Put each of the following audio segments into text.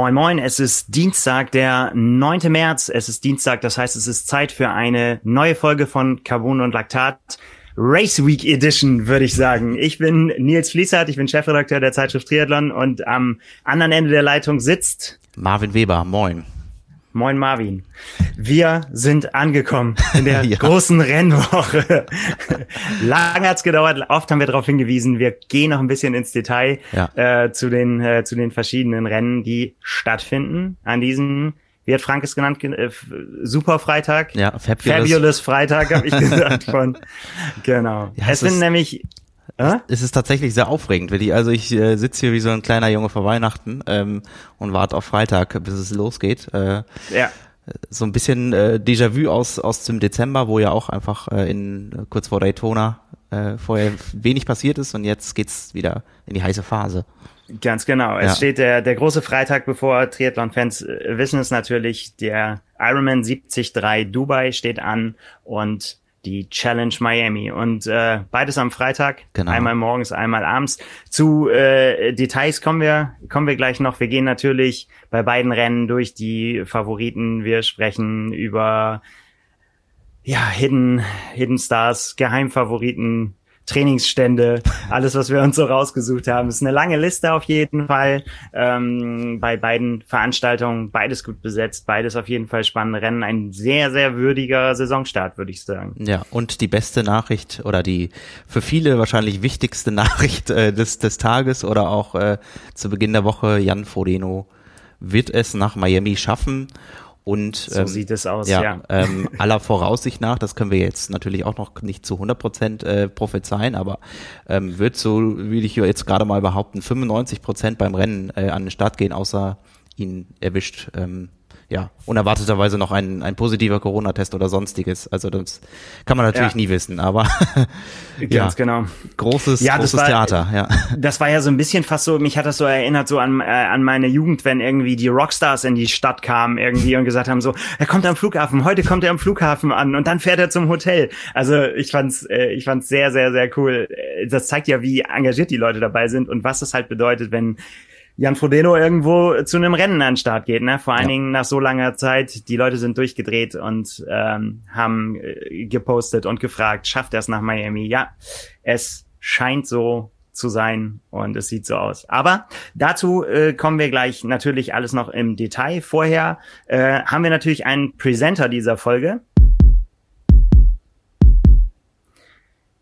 Moin Moin, es ist Dienstag, der 9. März. Es ist Dienstag, das heißt, es ist Zeit für eine neue Folge von Carbon und Laktat. Race Week Edition, würde ich sagen. Ich bin Nils Fließert, ich bin Chefredakteur der Zeitschrift Triathlon und am anderen Ende der Leitung sitzt Marvin Weber. Moin. Moin Marvin. Wir sind angekommen in der ja. großen Rennwoche. Lang hat's gedauert, oft haben wir darauf hingewiesen, wir gehen noch ein bisschen ins Detail ja. äh, zu, den, äh, zu den verschiedenen Rennen, die stattfinden an diesem, wie hat Frank es genannt, äh, Super Freitag? Ja, Fabulous, Fabulous Freitag, habe ich gesagt. von Genau. Ja, es sind nämlich äh? Es ist tatsächlich sehr aufregend, Willi. Also ich äh, sitze hier wie so ein kleiner Junge vor Weihnachten ähm, und warte auf Freitag, bis es losgeht. Äh, ja. So ein bisschen äh, Déjà-vu aus, aus dem Dezember, wo ja auch einfach äh, in kurz vor Daytona äh, vorher wenig passiert ist und jetzt geht's wieder in die heiße Phase. Ganz genau. Es ja. steht der, der große Freitag bevor. Triathlon-Fans äh, wissen es natürlich. Der Ironman 73 Dubai steht an und die Challenge Miami. Und äh, beides am Freitag, genau. einmal morgens, einmal abends. Zu äh, Details kommen wir, kommen wir gleich noch. Wir gehen natürlich bei beiden Rennen durch die Favoriten. Wir sprechen über ja, Hidden, Hidden Stars, Geheimfavoriten, Trainingsstände, alles, was wir uns so rausgesucht haben. ist eine lange Liste auf jeden Fall. Ähm, bei beiden Veranstaltungen, beides gut besetzt, beides auf jeden Fall spannende Rennen. Ein sehr, sehr würdiger Saisonstart, würde ich sagen. Ja, und die beste Nachricht oder die für viele wahrscheinlich wichtigste Nachricht äh, des, des Tages oder auch äh, zu Beginn der Woche, Jan Frodeno wird es nach Miami schaffen und so ähm, sieht es aus, ja. ja. Ähm, aller Voraussicht nach, das können wir jetzt natürlich auch noch nicht zu 100 Prozent äh, prophezeien, aber ähm, wird so, will ich jetzt gerade mal behaupten, 95 Prozent beim Rennen äh, an den Start gehen, außer ihn erwischt ähm, ja, unerwarteterweise noch ein, ein positiver Corona-Test oder sonstiges. Also das kann man natürlich ja. nie wissen, aber ganz ja, genau. Großes, ja, großes war, Theater, ja. Das war ja so ein bisschen fast so, mich hat das so erinnert so an, äh, an meine Jugend, wenn irgendwie die Rockstars in die Stadt kamen irgendwie und gesagt haben so, er kommt am Flughafen, heute kommt er am Flughafen an und dann fährt er zum Hotel. Also ich fand's, äh, ich fand's sehr, sehr, sehr cool. Das zeigt ja, wie engagiert die Leute dabei sind und was es halt bedeutet, wenn Jan Frodeno irgendwo zu einem Rennen an den Start geht, ne? Vor allen ja. Dingen nach so langer Zeit. Die Leute sind durchgedreht und ähm, haben äh, gepostet und gefragt, schafft er es nach Miami? Ja, es scheint so zu sein und es sieht so aus. Aber dazu äh, kommen wir gleich natürlich alles noch im Detail. Vorher äh, haben wir natürlich einen Presenter dieser Folge.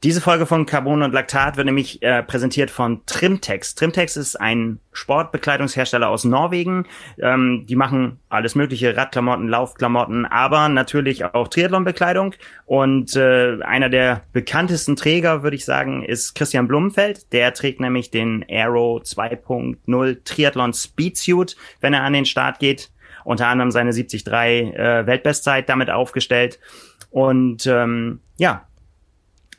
Diese Folge von Carbon und Laktat wird nämlich äh, präsentiert von Trimtex. Trimtex ist ein Sportbekleidungshersteller aus Norwegen. Ähm, die machen alles mögliche, Radklamotten, Laufklamotten, aber natürlich auch Triathlonbekleidung. Und äh, einer der bekanntesten Träger, würde ich sagen, ist Christian Blumenfeld. Der trägt nämlich den Aero 2.0 Triathlon Speedsuit, wenn er an den Start geht. Unter anderem seine 73 äh, Weltbestzeit damit aufgestellt. Und ähm, ja,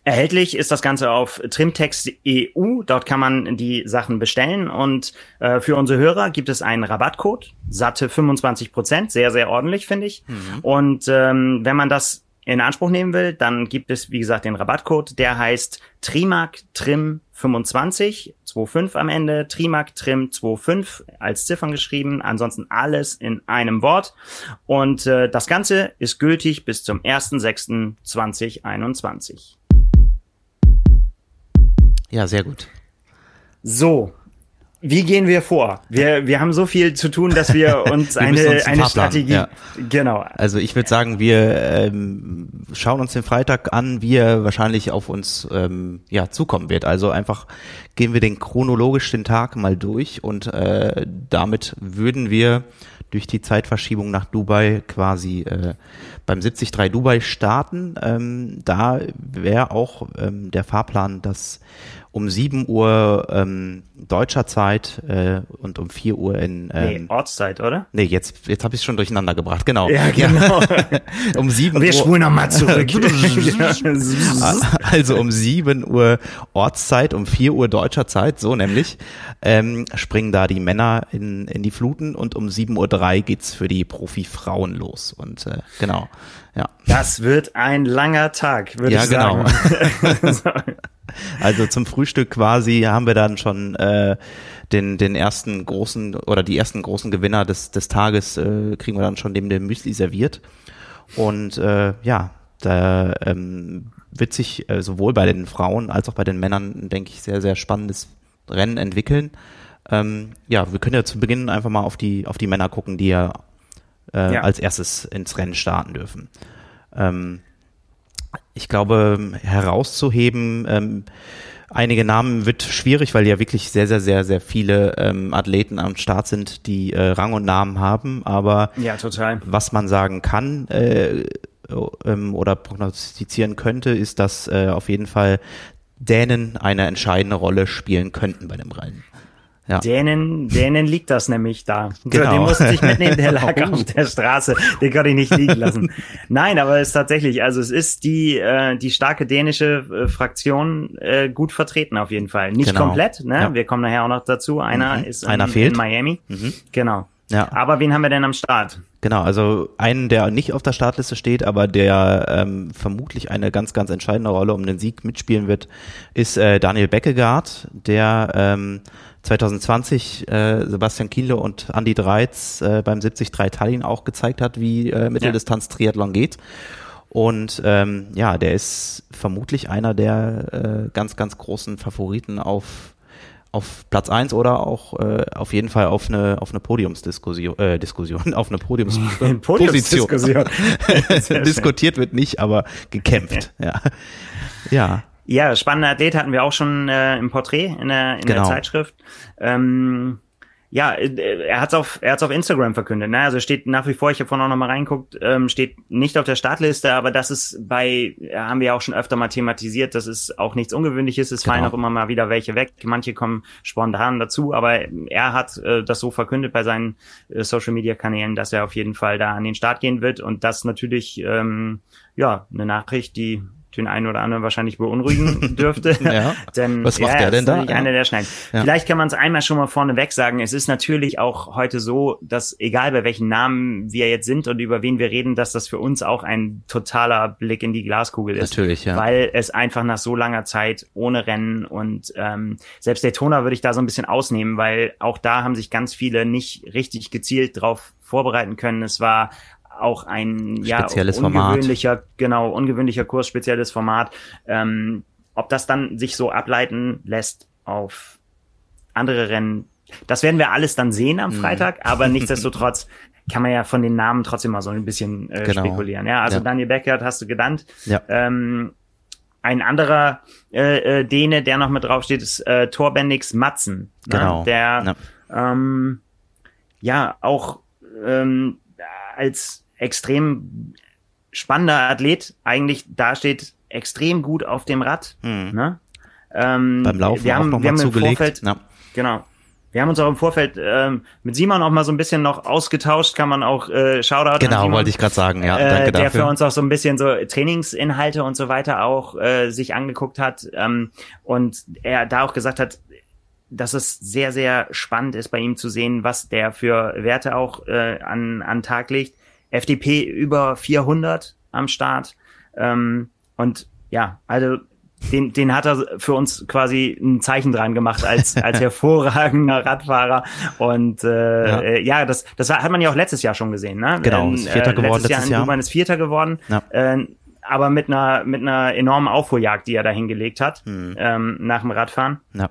Erhältlich ist das Ganze auf trimtext.eu. Dort kann man die Sachen bestellen und äh, für unsere Hörer gibt es einen Rabattcode, satte 25 Prozent, sehr, sehr ordentlich, finde ich. Mhm. Und ähm, wenn man das in Anspruch nehmen will, dann gibt es, wie gesagt, den Rabattcode, der heißt Trimark Trim 25, 25 am Ende, Trimark Trim 25 als Ziffern geschrieben, ansonsten alles in einem Wort. Und äh, das Ganze ist gültig bis zum 1.6.2021. Ja, sehr gut. So, wie gehen wir vor? Wir, wir haben so viel zu tun, dass wir uns wir eine, uns eine Strategie. Ja. Genau. Also ich würde sagen, wir ähm, schauen uns den Freitag an, wie er wahrscheinlich auf uns ähm, ja, zukommen wird. Also einfach gehen wir den chronologisch den Tag mal durch und äh, damit würden wir durch die Zeitverschiebung nach Dubai quasi äh, beim 73 Dubai starten. Ähm, da wäre auch ähm, der Fahrplan, dass um 7 Uhr ähm, deutscher Zeit äh, und um 4 Uhr in ähm, nee, Ortszeit, oder? Nee, jetzt jetzt habe ich schon durcheinander gebracht, genau. Ja, genau. um 7 Wir Uhr. Wir spulen nochmal zurück. also um 7 Uhr Ortszeit, um 4 Uhr deutscher Zeit, so nämlich, ähm, springen da die Männer in, in die Fluten und um 7.03 Uhr geht's für die Profi-Frauen los. Und äh, genau. Ja. Das wird ein langer Tag, würde ja, ich sagen. Ja, genau. Also zum Frühstück quasi haben wir dann schon äh, den, den ersten großen oder die ersten großen Gewinner des, des Tages äh, kriegen wir dann schon dem Müsli serviert. Und äh, ja, da ähm, wird sich äh, sowohl bei den Frauen als auch bei den Männern, denke ich, sehr, sehr spannendes Rennen entwickeln. Ähm, ja, wir können ja zu Beginn einfach mal auf die, auf die Männer gucken, die ja, äh, ja. als erstes ins Rennen starten dürfen. Ähm, ich glaube, herauszuheben, ähm, einige Namen wird schwierig, weil ja wirklich sehr, sehr, sehr, sehr viele ähm, Athleten am Start sind, die äh, Rang und Namen haben. Aber ja, was man sagen kann äh, ähm, oder prognostizieren könnte, ist, dass äh, auf jeden Fall Dänen eine entscheidende Rolle spielen könnten bei dem Rennen. Ja. Dänen, Dänen liegt das nämlich da. Genau. Den musste ich mitnehmen, der lag auf der Straße. Den konnte ich nicht liegen lassen. Nein, aber es ist tatsächlich, also es ist die, äh, die starke dänische äh, Fraktion äh, gut vertreten auf jeden Fall. Nicht genau. komplett, ne? Ja. Wir kommen nachher auch noch dazu. Einer mhm. ist in, Einer fehlt. in Miami. Mhm. Genau. Ja. Aber wen haben wir denn am Start? Genau, also einen, der nicht auf der Startliste steht, aber der ähm, vermutlich eine ganz, ganz entscheidende Rolle um den Sieg mitspielen wird, ist äh, Daniel Beckegaard, der ähm, 2020 äh, Sebastian Kienle und Andy Dreiz äh, beim 73 Tallinn auch gezeigt hat, wie äh, Mitteldistanz-Triathlon geht. Und ähm, ja, der ist vermutlich einer der äh, ganz, ganz großen Favoriten auf auf Platz eins oder auch äh, auf jeden Fall auf eine auf eine Podiumsdiskussion äh, Diskussion auf eine Podiums Podiumsdiskussion. Diskutiert wird nicht aber gekämpft. Ja. Ja ja, spannender Athlet hatten wir auch schon äh, im Porträt in der, in genau. der Zeitschrift. Ähm, ja, äh, er hat's auf er hat's auf Instagram verkündet. Ne? Also steht nach wie vor, ich habe vorhin auch noch mal reinguckt, ähm, steht nicht auf der Startliste, aber das ist bei haben wir ja auch schon öfter mal thematisiert. Das ist auch nichts Ungewöhnliches. Es genau. fallen auch immer mal wieder welche weg. Manche kommen spontan dazu, aber er hat äh, das so verkündet bei seinen äh, Social Media Kanälen, dass er auf jeden Fall da an den Start gehen wird und das natürlich ähm, ja eine Nachricht, die den einen oder anderen wahrscheinlich beunruhigen dürfte. ja. denn, Was macht ja, der denn da? Ja. Einer der Schneiden. Ja. Vielleicht kann man es einmal schon mal vorneweg sagen. Es ist natürlich auch heute so, dass egal bei welchen Namen wir jetzt sind und über wen wir reden, dass das für uns auch ein totaler Blick in die Glaskugel ist. Natürlich, ja. Weil es einfach nach so langer Zeit ohne Rennen und ähm, selbst Daytona würde ich da so ein bisschen ausnehmen, weil auch da haben sich ganz viele nicht richtig gezielt drauf vorbereiten können. Es war auch ein ja, ungewöhnlicher, Format. genau, ungewöhnlicher Kurs, spezielles Format. Ähm, ob das dann sich so ableiten lässt auf andere Rennen, das werden wir alles dann sehen am mhm. Freitag, aber nichtsdestotrotz kann man ja von den Namen trotzdem mal so ein bisschen äh, genau. spekulieren. Ja, also ja. Daniel Beckert hast du genannt. Ja. Ähm, ein anderer äh, äh, Däne, der noch mit draufsteht, ist äh, Torbendix Matzen. Ne? Genau. Der ja. Ähm, ja auch ähm, als extrem spannender Athlet eigentlich dasteht, extrem gut auf dem Rad. Mhm. Ne? Ähm, Beim Laufen wir haben, auch wir haben zugelegt. Vorfeld, ja. Genau. Wir haben uns auch im Vorfeld ähm, mit Simon auch mal so ein bisschen noch ausgetauscht, kann man auch äh, Shoutout Genau, Simon, wollte ich gerade sagen, ja, äh, danke der dafür. für uns auch so ein bisschen so Trainingsinhalte und so weiter auch äh, sich angeguckt hat ähm, und er da auch gesagt hat, dass es sehr, sehr spannend ist bei ihm zu sehen, was der für Werte auch äh, an, an Tag legt. FDP über 400 am Start. Ähm, und ja, also den, den hat er für uns quasi ein Zeichen dran gemacht als, als hervorragender Radfahrer. Und äh, ja. Äh, ja, das, das hat man ja auch letztes Jahr schon gesehen. Ne? Genau, ist Vierter äh, geworden letztes Jahr. Jahr. Jahr. ist Vierter geworden. Ja. Äh, aber mit einer, mit einer enormen Aufholjagd, die er da hingelegt hat, hm. ähm, nach dem Radfahren. Ja.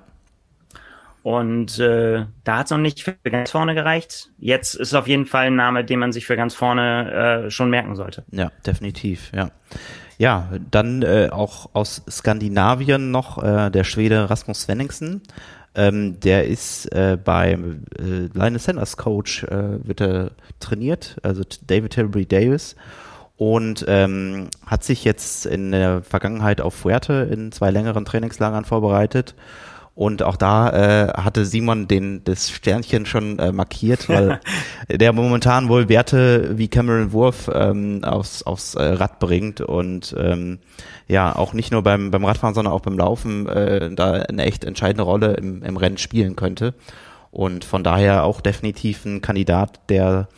Und äh, da hat es noch nicht für ganz vorne gereicht. Jetzt ist es auf jeden Fall ein Name, den man sich für ganz vorne äh, schon merken sollte. Ja, definitiv, ja. Ja, dann äh, auch aus Skandinavien noch äh, der Schwede Rasmus Svenningsen. Ähm, der ist äh, beim äh, Linus Sanders Coach, äh, wird er trainiert, also David Tilbury Davis und ähm, hat sich jetzt in der Vergangenheit auf Fuerte in zwei längeren Trainingslagern vorbereitet und auch da äh, hatte Simon den das Sternchen schon äh, markiert, weil der momentan wohl Werte wie Cameron Wurf ähm, aufs, aufs äh, Rad bringt und ähm, ja auch nicht nur beim beim Radfahren, sondern auch beim Laufen äh, da eine echt entscheidende Rolle im, im Rennen spielen könnte. Und von daher auch definitiv ein Kandidat, der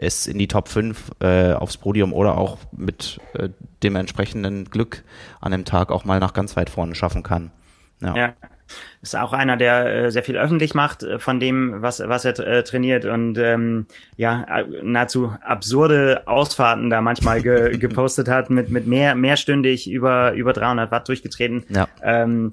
es in die Top 5 äh, aufs Podium oder auch mit äh, dem entsprechenden Glück an dem Tag auch mal nach ganz weit vorne schaffen kann. Ja. ja. Ist auch einer, der äh, sehr viel öffentlich macht äh, von dem, was, was er äh, trainiert und ähm, ja, nahezu absurde Ausfahrten da manchmal ge gepostet hat, mit, mit mehr, mehrstündig über, über 300 Watt durchgetreten. Ja. Ähm,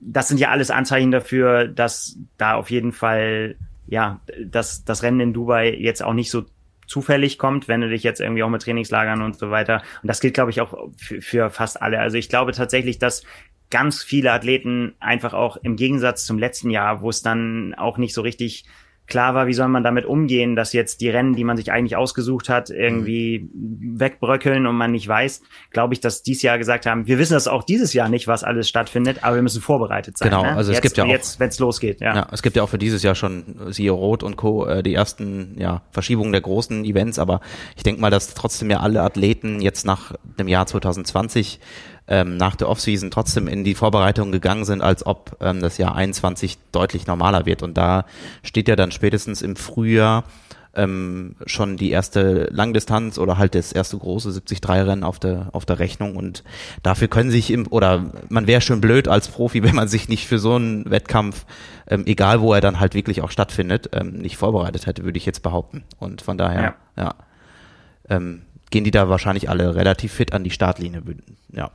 das sind ja alles Anzeichen dafür, dass da auf jeden Fall ja, dass das Rennen in Dubai jetzt auch nicht so zufällig kommt, wenn du dich jetzt irgendwie auch mit Trainingslagern und so weiter. Und das gilt, glaube ich, auch für, für fast alle. Also ich glaube tatsächlich, dass ganz viele Athleten einfach auch im Gegensatz zum letzten Jahr, wo es dann auch nicht so richtig klar war, wie soll man damit umgehen, dass jetzt die Rennen, die man sich eigentlich ausgesucht hat, irgendwie wegbröckeln und man nicht weiß, glaube ich, dass dies Jahr gesagt haben, wir wissen das auch dieses Jahr nicht, was alles stattfindet, aber wir müssen vorbereitet sein. Genau, ne? also es jetzt, gibt ja auch jetzt, wenn es losgeht. Ja. ja, es gibt ja auch für dieses Jahr schon siehe Rot und Co. Äh, die ersten ja, Verschiebungen der großen Events, aber ich denke mal, dass trotzdem ja alle Athleten jetzt nach dem Jahr 2020 ähm, nach der Offseason trotzdem in die Vorbereitung gegangen sind, als ob ähm, das Jahr 21 deutlich normaler wird. Und da steht ja dann spätestens im Frühjahr ähm, schon die erste Langdistanz oder halt das erste große 73-Rennen auf der, auf der Rechnung und dafür können sich im, oder man wäre schon blöd als Profi, wenn man sich nicht für so einen Wettkampf, ähm, egal wo er dann halt wirklich auch stattfindet, ähm, nicht vorbereitet hätte, würde ich jetzt behaupten. Und von daher, ja, ja ähm, gehen die da wahrscheinlich alle relativ fit an die Startlinie, ja.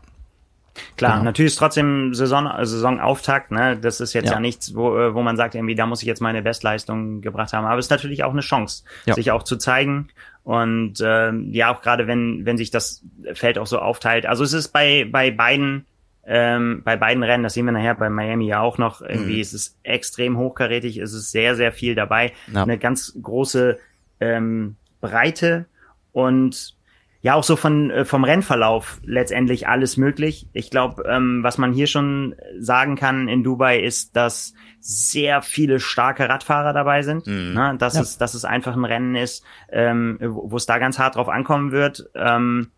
Klar, genau. natürlich ist trotzdem Saison, Saisonauftakt, ne? Das ist jetzt ja. ja, nichts, wo, äh, wo man sagt, irgendwie, da muss ich jetzt meine Bestleistung gebracht haben. Aber es ist natürlich auch eine Chance, ja. sich auch zu zeigen. Und äh, ja, auch gerade wenn, wenn sich das Feld auch so aufteilt. Also es ist bei, bei beiden ähm, bei beiden Rennen, das sehen wir nachher bei Miami ja auch noch, irgendwie mhm. ist es extrem hochkarätig, es ist sehr, sehr viel dabei. Ja. Eine ganz große ähm, Breite und ja auch so von äh, vom Rennverlauf letztendlich alles möglich. Ich glaube, ähm, was man hier schon sagen kann in Dubai ist, dass sehr viele starke Radfahrer dabei sind. Mhm. Ne? Dass ja. es dass es einfach ein Rennen ist, ähm, wo es da ganz hart drauf ankommen wird. Ähm,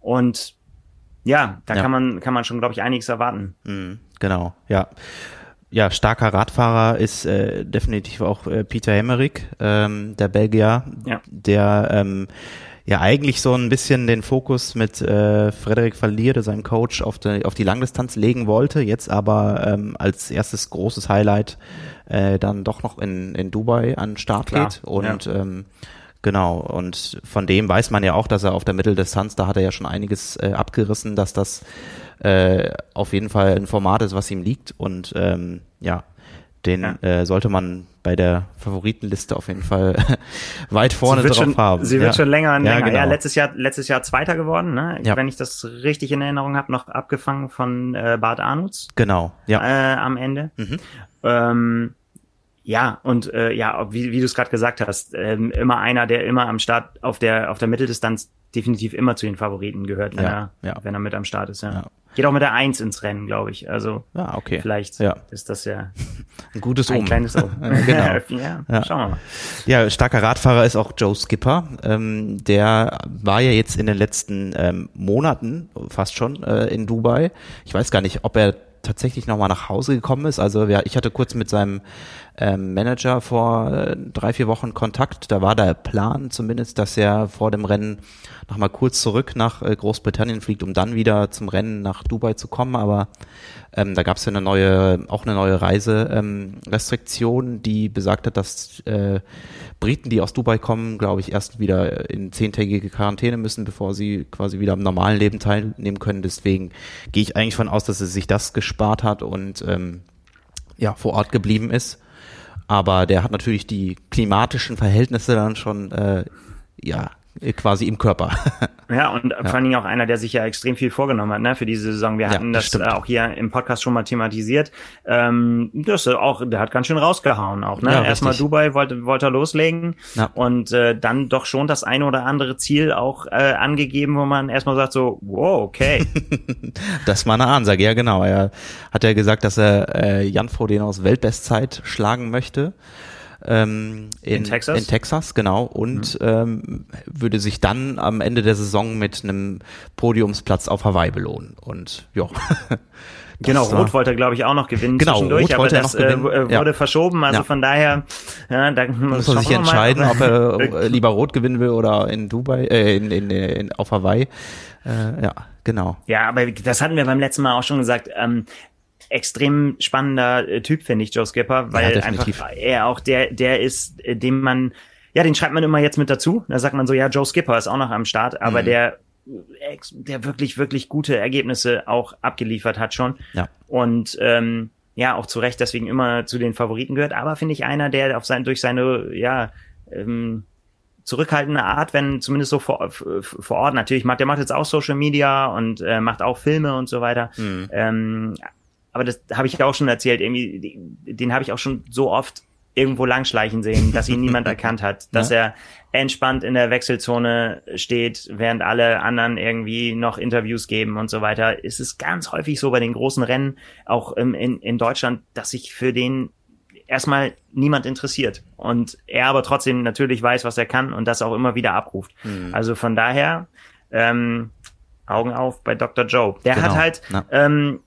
und ja, da ja. kann man kann man schon, glaube ich, einiges erwarten. Mhm. Genau, ja. Ja, starker Radfahrer ist äh, definitiv auch äh, Peter Hemmerich, ähm, der Belgier, ja. der ähm, ja eigentlich so ein bisschen den Fokus mit äh, Frederik Verlierde, seinem Coach, auf die, auf die Langdistanz legen wollte, jetzt aber ähm, als erstes großes Highlight äh, dann doch noch in, in Dubai an den Start Klar, geht. Und ja. ähm, genau, und von dem weiß man ja auch, dass er auf der Mitteldistanz, da hat er ja schon einiges äh, abgerissen, dass das äh, auf jeden Fall ein Format ist, was ihm liegt. Und ähm, ja, den ja. äh, sollte man bei der Favoritenliste auf jeden Fall weit vorne drauf schon, haben. Sie wird ja. schon länger und ja, länger. Genau. Ja, letztes Jahr, letztes Jahr Zweiter geworden, ne? Ja. Wenn ich das richtig in Erinnerung habe, noch abgefangen von äh, Bart Arnutz. Genau, ja. Äh, am Ende. Mhm. Ähm, ja, und äh, ja, wie, wie du es gerade gesagt hast, ähm, immer einer, der immer am Start auf der auf der Mitteldistanz definitiv immer zu den Favoriten gehört, wenn ja, er ja. wenn er mit am Start ist. Ja. ja. Geht auch mit der Eins ins Rennen, glaube ich. Also ja, okay. vielleicht ja. ist das ja ein gutes ein Omen. kleines Omen. genau. ja, ja, schauen wir mal. Ja, starker Radfahrer ist auch Joe Skipper. Ähm, der war ja jetzt in den letzten ähm, Monaten fast schon äh, in Dubai. Ich weiß gar nicht, ob er tatsächlich nochmal nach Hause gekommen ist. Also ja, ich hatte kurz mit seinem ähm, Manager vor äh, drei, vier Wochen Kontakt. Da war der Plan zumindest, dass er vor dem Rennen nochmal kurz zurück nach äh, Großbritannien fliegt, um dann wieder zum Rennen nach Dubai zu kommen. Aber ähm, da gab es ja eine neue, auch eine neue Reiserestriktion, ähm, die besagt hat, dass äh, Briten, die aus Dubai kommen, glaube ich, erst wieder in zehntägige Quarantäne müssen, bevor sie quasi wieder am normalen Leben teilnehmen können. Deswegen gehe ich eigentlich von aus, dass er sich das gespart hat und ähm, ja vor Ort geblieben ist. Aber der hat natürlich die klimatischen Verhältnisse dann schon äh, ja quasi im Körper. Ja, und ja. vor allen Dingen auch einer, der sich ja extrem viel vorgenommen hat, ne, für diese Saison. Wir hatten ja, das, das äh, auch hier im Podcast schon mal thematisiert. Ähm, das auch, der hat ganz schön rausgehauen auch, ne? Ja, Erstmal Dubai wollte, wollte er loslegen und äh, dann doch schon das eine oder andere Ziel auch äh, angegeben, wo man erstmal sagt so, wow, okay. das war eine Ansage, ja genau. Er hat ja gesagt, dass er äh, Jan Frodeno aus Weltbestzeit schlagen möchte ähm, in, in, Texas? In Texas, genau. Und mhm. ähm, würde sich dann am Ende der Saison mit einem Podiumsplatz auf Hawaii belohnen. Und ja. Genau, Rot wollte glaube ich, auch noch gewinnen genau, zwischendurch, Rot aber das äh, wurde ja. verschoben. Also ja. von daher, ja, da muss man sich entscheiden, ob er lieber Rot gewinnen will oder in Dubai, äh, in, in, in, auf Hawaii. Äh, ja, genau. Ja, aber das hatten wir beim letzten Mal auch schon gesagt. Ähm, extrem spannender äh, Typ, finde ich, Joe Skipper, weil Ja, einfach er auch der, der ist, äh, dem man, ja, den schreibt man immer jetzt mit dazu. Da sagt man so, ja, Joe Skipper ist auch noch am Start, aber Mhm. der, der wirklich, wirklich gute Ergebnisse auch abgeliefert hat schon. Ja. Und ähm, ja, auch zu Recht deswegen immer zu den Favoriten gehört, aber finde ich einer, der auf sein, durch seine, ja, ähm, zurückhaltende Art, wenn zumindest so vor, vor Ort natürlich macht, der macht jetzt auch Social Media und äh, macht auch Filme und so weiter. Mhm. Ähm, aber das habe ich ja auch schon erzählt, irgendwie, den, habe ich auch schon so oft irgendwo langschleichen sehen, dass ihn niemand erkannt hat, dass er entspannt in der Wechselzone steht, während alle anderen irgendwie noch Interviews geben und so weiter. Es ist ganz häufig so bei den großen Rennen, auch im, in, in Deutschland, dass sich für den erstmal niemand interessiert und er aber trotzdem natürlich weiß, was er kann und das auch immer wieder abruft. Mhm. Also von daher ähm, Augen auf bei Dr. Joe. Der Genau. hat halt Ja. ähm,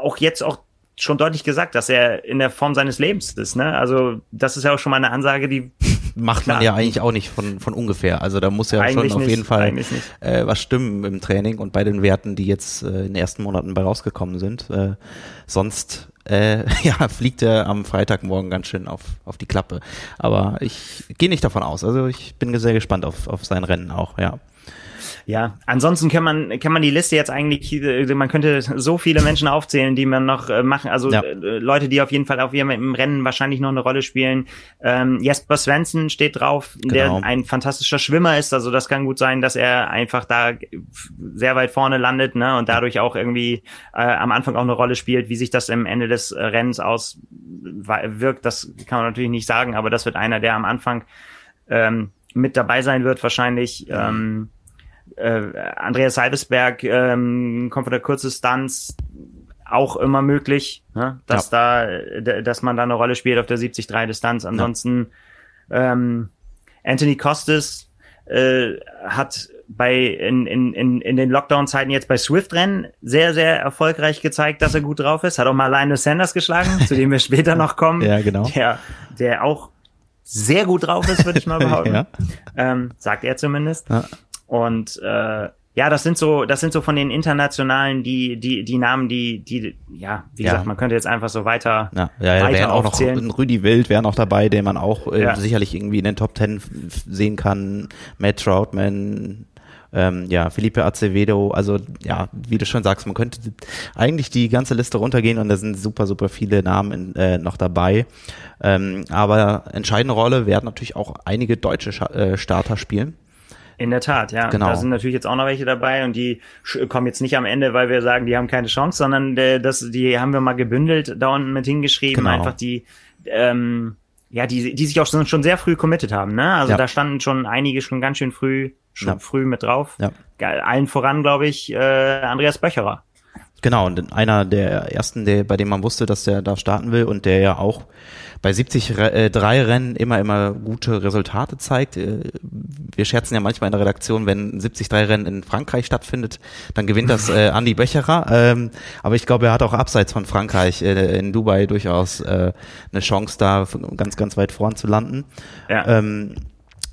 auch jetzt auch schon deutlich gesagt, dass er in der Form seines Lebens ist. Ne? Also das ist ja auch schon mal eine Ansage, die Macht man Klar. ja eigentlich auch nicht von, von ungefähr. Also da muss ja Eigentlich schon auf nicht, jeden Fall äh, was stimmen im Training und bei den Werten, die jetzt äh, in den ersten Monaten bei rausgekommen sind. Äh, sonst äh, ja, fliegt er am Freitagmorgen ganz schön auf, auf die Klappe. Aber ich gehe nicht davon aus. Also ich bin sehr gespannt auf, auf sein Rennen auch, ja. Ja, ansonsten kann man kann man die Liste jetzt eigentlich, äh, man könnte so viele Menschen aufzählen, die man noch äh, machen, also Ja. äh, Leute, die auf jeden Fall auf ihrem im Rennen wahrscheinlich noch eine Rolle spielen. Ähm, Jesper Svensson steht drauf, Genau. der ein fantastischer Schwimmer ist, also das kann gut sein, dass er einfach da sehr weit vorne landet, ne, und dadurch auch irgendwie äh, am Anfang auch eine Rolle spielt, wie sich das am Ende des Rennens auswirkt, das kann man natürlich nicht sagen, aber das wird einer, der am Anfang ähm, mit dabei sein wird, wahrscheinlich. Ähm, äh, Andreas Salvesberg ähm, kommt von der Kurzdistanz auch immer möglich, ne? dass da, d- dass man da eine Rolle spielt auf der 70-3 Distanz. Ansonsten ähm, Anthony Costes äh, hat bei in, in, in, in den Lockdown-Zeiten jetzt bei Swift-Rennen sehr, sehr erfolgreich gezeigt, dass er gut drauf ist. Hat auch mal Lionel Sanders geschlagen, zu dem wir später noch kommen. Ja, genau. Der, der auch sehr gut drauf ist, würde ich mal behaupten. Ja. ähm, sagt er zumindest. Ja. Und äh, ja, das sind so, das sind so von den internationalen die die die Namen, die die ja, wie Ja. gesagt, man könnte jetzt einfach so weiter Ja, ja, ja weiter wären auch noch aufzählen. ein Rüdi Wild wäre noch dabei, den man auch äh, Ja. sicherlich irgendwie in den Top Ten sehen kann. Matt Troutman, ähm, ja, Felipe Acevedo, also ja, wie du schon sagst, man könnte eigentlich die ganze Liste runtergehen und da sind super, super viele Namen in, äh, noch dabei. Ähm, aber entscheidende Rolle werden natürlich auch einige deutsche Scha äh, Starter spielen. In der Tat, ja. Genau. Da sind natürlich jetzt auch noch welche dabei und die kommen jetzt nicht am Ende, weil wir sagen, die haben keine Chance, sondern äh, das, die haben wir mal gebündelt da unten mit hingeschrieben. Genau. Einfach die, ähm, ja, die, die sich auch schon, sehr früh committed haben, ne? Also Ja. da standen schon einige schon ganz schön früh, schon Ja. früh mit drauf. Ja. Allen voran, glaube ich, äh, Andreas Böcherer. Genau, und einer der ersten, der, bei dem man wusste, dass der da starten will und der ja auch bei 70 Re äh, drei Rennen immer, immer gute Resultate zeigt. Äh, wir scherzen ja manchmal in der Redaktion, wenn ein 70 drei Rennen in Frankreich stattfindet, dann gewinnt das äh, Andi Becherer. Ähm, aber ich glaube, er hat auch abseits von Frankreich äh, in Dubai durchaus äh, eine Chance, da ganz, ganz weit vorn zu landen. Ja. Ähm,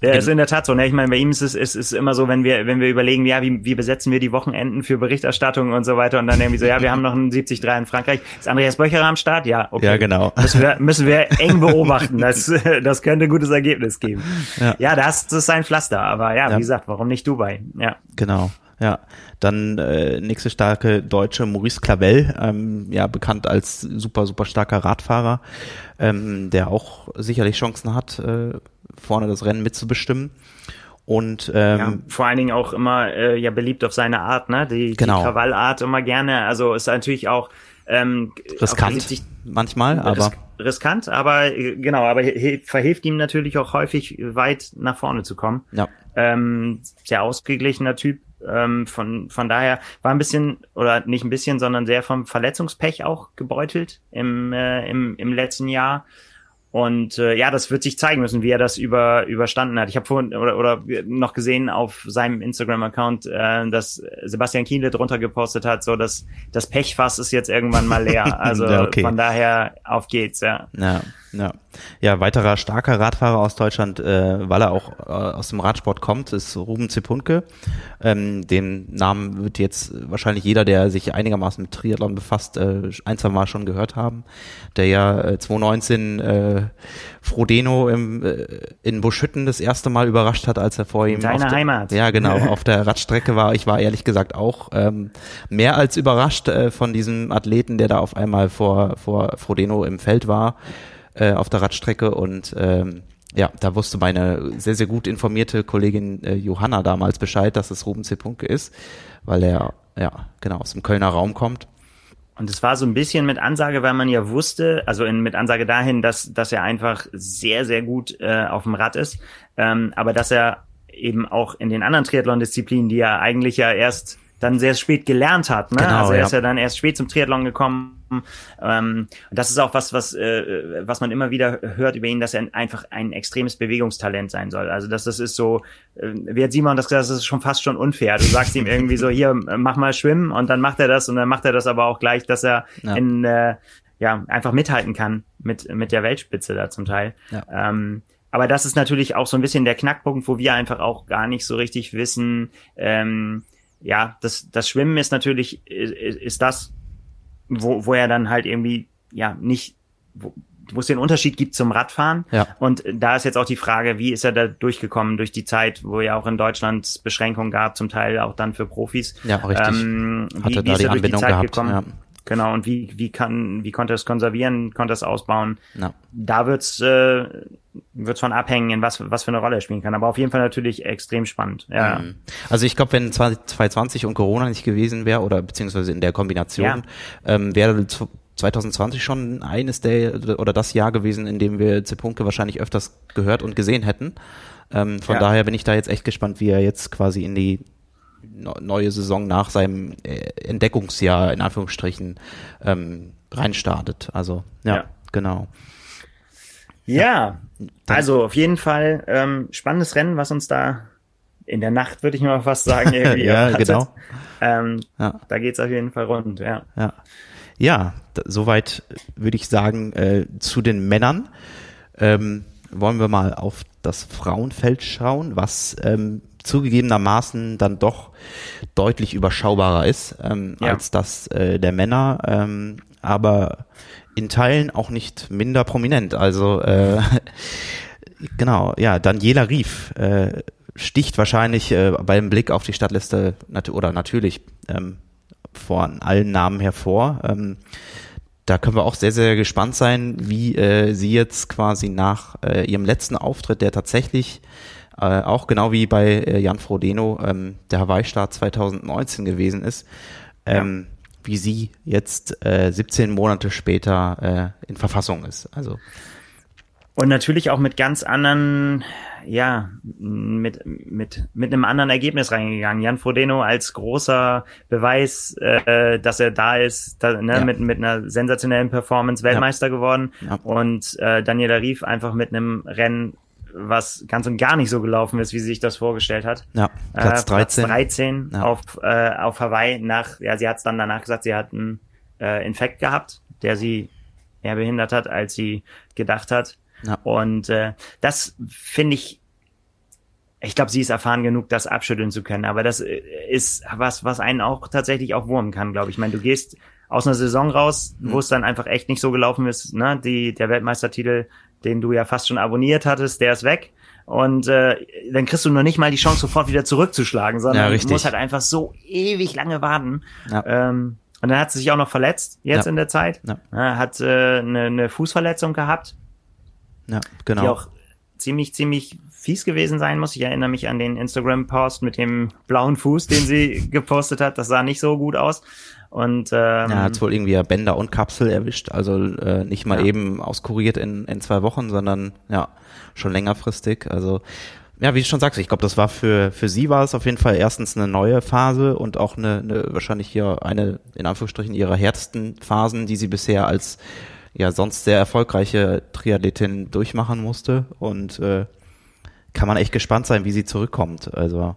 Ja, ist in der Tat so. Ne? Ich meine, bei ihm ist es ist, ist immer so, wenn wir wenn wir überlegen, ja, wie, wie besetzen wir die Wochenenden für Berichterstattung und so weiter und dann irgendwie so, ja, wir haben noch einen 73 in Frankreich. Ist Andreas Böcherer am Start? Ja, okay. Ja, genau. Müssen wir, müssen wir eng beobachten. Das, das könnte ein gutes Ergebnis geben. Ja. Ja, das, das ist sein Pflaster. Aber ja, Ja. wie gesagt, warum nicht Dubai? Ja. Genau, ja. Dann äh, nächste starke Deutsche, Maurice Clavel, ähm, ja bekannt als super, super starker Radfahrer, ähm, der auch sicherlich Chancen hat, äh, vorne das Rennen mitzubestimmen. Und ähm, ja, vor allen Dingen auch immer äh, ja beliebt auf seine Art, ne? Die, Genau. die Krawallart immer gerne. Also ist natürlich auch ähm, riskant 70 manchmal, aber Ris riskant, aber äh, genau, aber verhilft ihm natürlich auch häufig weit nach vorne zu kommen. ja, Ähm, sehr ausgeglichener Typ. Ähm, von, von daher war ein bisschen, oder nicht ein bisschen, sondern sehr vom Verletzungspech auch gebeutelt im, äh, im, im letzten Jahr. Und äh, ja, das wird sich zeigen müssen, wie er das über, überstanden hat. Ich habe vorhin oder, oder noch gesehen auf seinem Instagram-Account, äh, dass Sebastian Kienle drunter gepostet hat, so dass das Pechfass ist jetzt irgendwann mal leer. Also Ja, okay. von daher auf geht's, ja. ja, ja. ja, weiterer starker Radfahrer aus Deutschland, äh, weil er auch äh, aus dem Radsport kommt, ist Ruben Zipunke. Ähm, den Namen wird jetzt wahrscheinlich jeder, der sich einigermaßen mit Triathlon befasst, äh, ein, zwei Mal schon gehört haben. Der ja äh, 2019 äh, Frodeno im, äh, in Buschütten das erste Mal überrascht hat, als er vor ihm. Deine der, Heimat. Ja, genau, auf der Radstrecke war. Ich war ehrlich gesagt auch ähm, mehr als überrascht äh, von diesem Athleten, der da auf einmal vor, vor Frodeno im Feld war äh, auf der Radstrecke und ähm, ja, da wusste meine sehr, sehr gut informierte Kollegin äh, Johanna damals Bescheid, dass es Ruben C. Punke ist, weil er ja genau aus dem Kölner Raum kommt. Und es war so ein bisschen mit Ansage, weil man ja wusste, also in, mit Ansage dahin, dass, dass er einfach sehr, sehr gut äh, auf dem Rad ist, ähm, aber dass er eben auch in den anderen Triathlon-Disziplinen, die er eigentlich ja erst dann sehr spät gelernt hat. Ne? Genau, also er ja. ist ja dann erst spät zum Triathlon gekommen. Ähm, und das ist auch was, was, äh, was man immer wieder hört über ihn, dass er einfach ein extremes Bewegungstalent sein soll. Also dass das ist so, äh, wie hat Simon das gesagt, das ist schon fast schon unfair. Du sagst ihm irgendwie so, hier, mach mal schwimmen und dann macht er das und dann macht er das aber auch gleich, dass er Ja. in äh, ja einfach mithalten kann mit mit der Weltspitze da zum Teil. Ja. Ähm, aber das ist natürlich auch so ein bisschen der Knackpunkt, wo wir einfach auch gar nicht so richtig wissen. Ähm, ja, das, das Schwimmen ist natürlich, ist, ist das, wo, wo er dann halt irgendwie, ja, nicht, wo, wo es den Unterschied gibt zum Radfahren. Ja. Und da ist jetzt auch die Frage, wie ist er da durchgekommen durch die Zeit, wo ja auch in Deutschland Beschränkungen gab, zum Teil auch dann für Profis. Ja, richtig. Ähm, wie, Hatte wie da ist die er durch die Anbindung Zeit gehabt. gekommen? Ja. Genau, und wie, wie kann, wie konnte er es konservieren, konnte er es ausbauen? Ja. Da wird's, äh, wird's von abhängen, in was, was für eine Rolle er spielen kann. Aber auf jeden Fall natürlich extrem spannend. Ja. Mhm. Also ich glaube, wenn 2020 und Corona nicht gewesen wäre oder beziehungsweise in der Kombination, Ja. ähm, wäre 2020 schon eines der oder das Jahr gewesen, in dem wir Zepunke wahrscheinlich öfters gehört und gesehen hätten. Ähm, von Ja. daher bin ich da jetzt echt gespannt, wie er jetzt quasi in die no- neue Saison nach seinem äh, Entdeckungsjahr in Anführungsstrichen ähm, reinstartet. Also ja, Ja. genau. Ja, also auf jeden Fall ähm, spannendes Rennen, was uns da in der Nacht, würde ich mal fast sagen, irgendwie Ja, genau. Ähm, Ja. Da geht's auf jeden Fall rund, ja. Ja, ja soweit würde ich sagen äh, zu den Männern. Ähm, wollen wir mal auf das Frauenfeld schauen, was ähm, zugegebenermaßen dann doch deutlich überschaubarer ist ähm, Ja. als das äh, der Männer, ähm, aber in Teilen auch nicht minder prominent. Also äh, genau, ja, Daniela Rief äh, sticht wahrscheinlich äh, beim Blick auf die Stadtliste nat oder natürlich ähm, von allen Namen hervor. Ähm, da können wir auch sehr, sehr gespannt sein, wie äh, sie jetzt quasi nach äh, ihrem letzten Auftritt, der tatsächlich äh, auch genau wie bei äh, Jan Frodeno ähm, der Hawaii-Start 2019 gewesen ist, ähm, wie sie jetzt äh, 17 Monate später äh, in Verfassung ist. Also Und natürlich auch mit ganz anderen, ja, mit, mit, mit einem anderen Ergebnis reingegangen. Jan Frodeno als großer Beweis, äh, dass er da ist, da, ne, Ja. mit, mit einer sensationellen Performance Weltmeister geworden. Ja. Und äh, Daniela Rief einfach mit einem Rennen, was ganz und gar nicht so gelaufen ist, wie sie sich das vorgestellt hat. ja, Platz äh, 13. Platz 13 Ja. auf, äh, auf Hawaii nach, ja, sie hat es dann danach gesagt, sie hat einen äh, Infekt gehabt, der sie mehr behindert hat, als sie gedacht hat. Ja. Und äh, das finde ich, ich glaube, sie ist erfahren genug, das abschütteln zu können. Aber das äh, ist was, was einen auch tatsächlich auch wurmen kann, glaube ich. Ich meine, du gehst aus einer Saison raus, Mhm. wo es dann einfach echt nicht so gelaufen ist. Ne? Die, der Weltmeistertitel, den du ja fast schon abonniert hattest, der ist weg. Und äh, dann kriegst du noch nicht mal die Chance, sofort wieder zurückzuschlagen, Ja, sondern du richtig. musst halt einfach so ewig lange warten. Ja. Ähm, und dann hat sie sich auch noch verletzt, jetzt Ja. in der Zeit. Ja. Ja, hat äh, eine, eine Fußverletzung gehabt, Ja, die genau. auch ziemlich, ziemlich fies gewesen sein muss. Ich erinnere mich an den Instagram-Post mit dem blauen Fuß, den sie gepostet hat. Das sah nicht so gut aus. Und ähm, Ja, hat wohl irgendwie ja Bänder und Kapsel erwischt, also äh, nicht mal Ja. eben auskuriert in, in zwei Wochen, sondern ja, schon längerfristig. Also ja, wie du schon sagst, ich glaube, das war für, für sie war es auf jeden Fall erstens eine neue Phase und auch eine, eine wahrscheinlich hier eine, in Anführungsstrichen, ihrer härtesten Phasen, die sie bisher als ja sonst sehr erfolgreiche Triathletin durchmachen musste. Und äh, kann man echt gespannt sein, wie sie zurückkommt. Also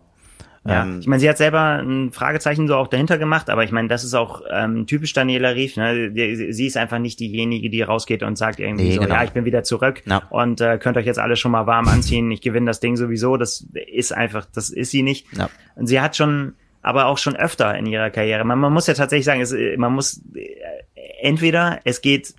Ja, ähm, ich meine, sie hat selber ein Fragezeichen so auch dahinter gemacht, aber ich meine, das ist auch ähm, typisch Daniela Rief. Ne? Sie ist einfach nicht diejenige, die rausgeht und sagt irgendwie nee, so, genau. ja, ich bin wieder zurück ja. und äh, könnt euch jetzt alle schon mal warm anziehen. Ich gewinne das Ding sowieso. Das ist einfach, das ist sie nicht. Ja. Und sie hat schon, aber auch schon öfter in ihrer Karriere. Man, man muss ja tatsächlich sagen, es, man muss äh, entweder es geht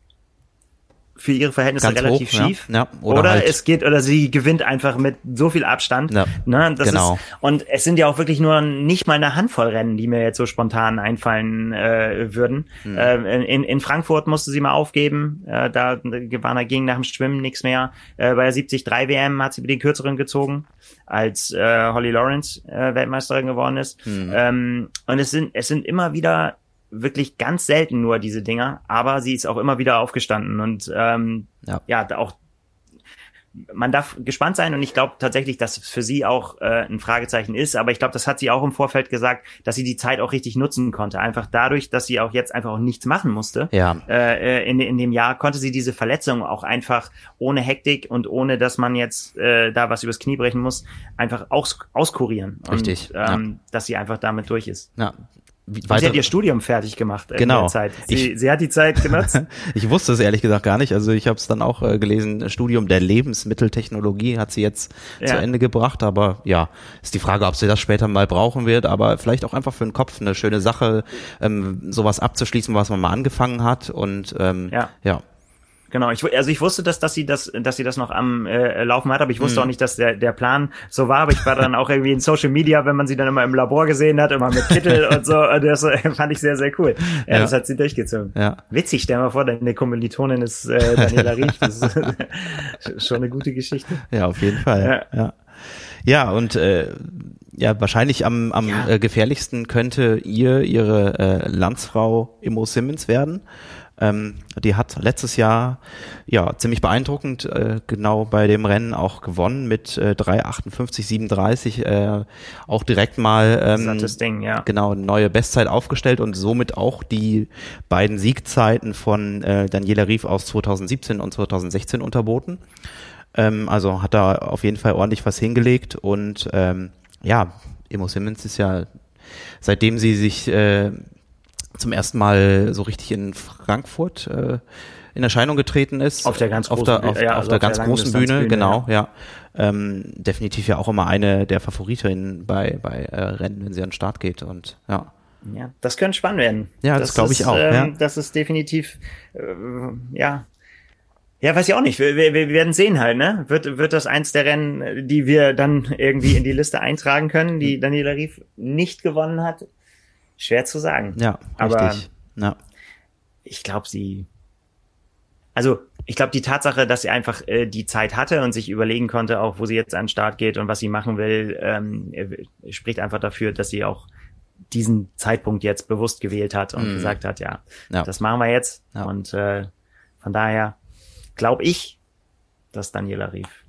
für ihre Verhältnisse Ganz relativ hoch, schief. Ja, ja. Oder, oder halt es geht, oder sie gewinnt einfach mit so viel Abstand. Ja, ne, das genau. Ist, und es sind ja auch wirklich nur nicht mal eine Handvoll Rennen, die mir jetzt so spontan einfallen äh, würden. Hm. Äh, in, in Frankfurt musste sie mal aufgeben. Äh, da war ging nach dem Schwimmen nichts mehr. Äh, bei der 73 WM hat sie den kürzeren gezogen, als äh, Holly Lawrence äh, Weltmeisterin geworden ist. Hm. Ähm, und es sind, es sind immer wieder wirklich ganz selten nur diese Dinger, aber sie ist auch immer wieder aufgestanden und ähm, ja. ja, auch man darf gespannt sein und ich glaube tatsächlich, dass es für sie auch äh, ein Fragezeichen ist, aber ich glaube, das hat sie auch im Vorfeld gesagt, dass sie die Zeit auch richtig nutzen konnte. Einfach dadurch, dass sie auch jetzt einfach auch nichts machen musste. Ja. Äh, in, in dem Jahr konnte sie diese Verletzung auch einfach ohne Hektik und ohne, dass man jetzt äh, da was übers Knie brechen muss, einfach aus, auskurieren. Richtig. Und, ähm, ja. Dass sie einfach damit durch ist. Ja, sie hat ihr Studium fertig gemacht genau. in der Zeit. Sie, ich, sie hat die Zeit genutzt. ich wusste es ehrlich gesagt gar nicht. Also ich habe es dann auch äh, gelesen, Studium der Lebensmitteltechnologie hat sie jetzt ja. zu Ende gebracht. Aber ja, ist die Frage, ob sie das später mal brauchen wird. Aber vielleicht auch einfach für den Kopf eine schöne Sache, ähm, sowas abzuschließen, was man mal angefangen hat. Und ähm, ja. ja. Genau, ich, also ich wusste, dass, dass sie das, dass sie das noch am äh, Laufen hat, aber ich wusste mhm. auch nicht, dass der, der Plan so war. Aber ich war dann auch irgendwie in Social Media, wenn man sie dann immer im Labor gesehen hat, immer mit Kittel und so. Und das fand ich sehr, sehr cool. Ja, ja. Das hat sie durchgezogen. Ja. Witzig, stell mal vor, deine Kommilitonin ist äh, Daniela Riech. Das ist schon eine gute Geschichte. Ja, auf jeden Fall. Ja, ja. ja und äh, ja, wahrscheinlich am, am ja. äh, gefährlichsten könnte ihr, ihre äh, Landsfrau Immo Simmons werden. Ähm, die hat letztes Jahr ja ziemlich beeindruckend äh, genau bei dem Rennen auch gewonnen mit äh, 3,58,37 äh, auch direkt mal ähm, Ding, ja. genau neue Bestzeit aufgestellt und somit auch die beiden Siegzeiten von äh, Daniela Rief aus 2017 und 2016 unterboten. Ähm, also hat da auf jeden Fall ordentlich was hingelegt und ähm, ja, Emo Simmons ist ja seitdem sie sich äh, zum ersten Mal so richtig in Frankfurt äh, in Erscheinung getreten ist. Auf der ganz großen, auf der, auf, ja, also auf der ganz der großen Bühne, genau, ja. ja. Ähm, definitiv ja auch immer eine der Favoritinnen bei, bei äh, Rennen, wenn sie an den Start geht und ja. Ja, das könnte spannend werden. Ja, das, das glaube ich auch. Ähm, ja. Das ist definitiv, äh, ja, ja, weiß ich auch nicht. Wir, wir, wir werden sehen halt, ne? Wird, wird das eins der Rennen, die wir dann irgendwie in die Liste eintragen können, die Daniela Rief nicht gewonnen hat? Schwer zu sagen. Ja, aber richtig. Ja. ich glaube, sie. Also ich glaube, die Tatsache, dass sie einfach äh, die Zeit hatte und sich überlegen konnte, auch wo sie jetzt an den Start geht und was sie machen will, ähm, spricht einfach dafür, dass sie auch diesen Zeitpunkt jetzt bewusst gewählt hat und mm. gesagt hat, ja, ja, das machen wir jetzt. Ja. Und äh, von daher glaube ich, dass Daniela Rief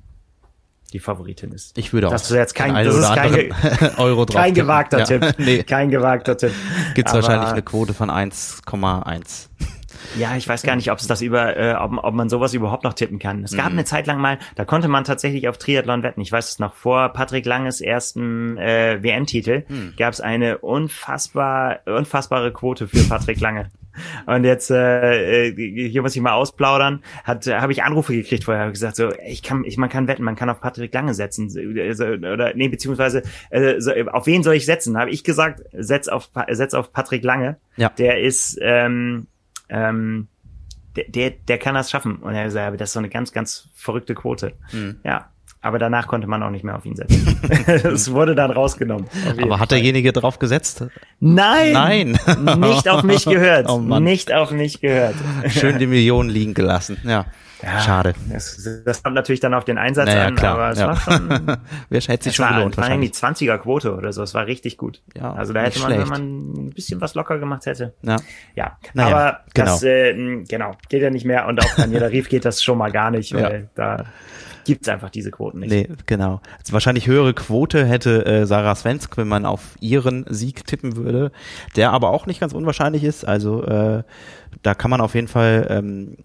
die Favoritin ist. Ich würde auch. Das ist jetzt kein, das ist kein, Euro drauf kein gewagter ja, Tipp. Nee. Kein gewagter Tipp. Gibt es wahrscheinlich eine Quote von 1,1. Ja, ich weiß gar nicht, ob es das über, äh, ob, ob man sowas überhaupt noch tippen kann. Es gab mhm. eine Zeit lang mal, da konnte man tatsächlich auf Triathlon wetten. Ich weiß es noch, vor Patrick Langes ersten äh, WM-Titel mhm. gab es eine unfassbar, unfassbare Quote für Patrick Lange. Und jetzt äh, äh hier muss ich mal ausplaudern. Hat habe ich Anrufe gekriegt vorher, habe gesagt so, ich kann, ich man kann wetten, man kann auf Patrick Lange setzen oder nee beziehungsweise äh, so, auf wen soll ich setzen? Habe ich gesagt, setz auf setz auf Patrick Lange. Ja. Der ist ähm, ähm, der, der, der kann das schaffen. Und er sagt, das ist so eine ganz, ganz verrückte Quote. Mhm. Ja. Aber danach konnte man auch nicht mehr auf ihn setzen. Es wurde dann rausgenommen. Aber hat derjenige drauf gesetzt? Nein! Nein! nicht auf mich gehört. Oh nicht auf mich gehört. Schön die Millionen liegen gelassen. Ja. Ja, Schade. Das, das kommt natürlich dann auf den Einsatz naja, an, klar, aber es ja. war schon. Wer hätte sich schon war, gelohnt? War irgendwie 20er Quote oder so. Es war richtig gut. Ja, also da hätte man, schlecht. wenn man ein bisschen was locker gemacht hätte. Ja. Ja. Naja, aber genau. das, äh, genau, geht ja nicht mehr. Und auf Daniela Rief geht das schon mal gar nicht, weil ja. da gibt's einfach diese Quoten nicht. Nee, genau. Also wahrscheinlich höhere Quote hätte äh, Sarah Svensk, wenn man auf ihren Sieg tippen würde, der aber auch nicht ganz unwahrscheinlich ist. Also äh, da kann man auf jeden Fall ähm,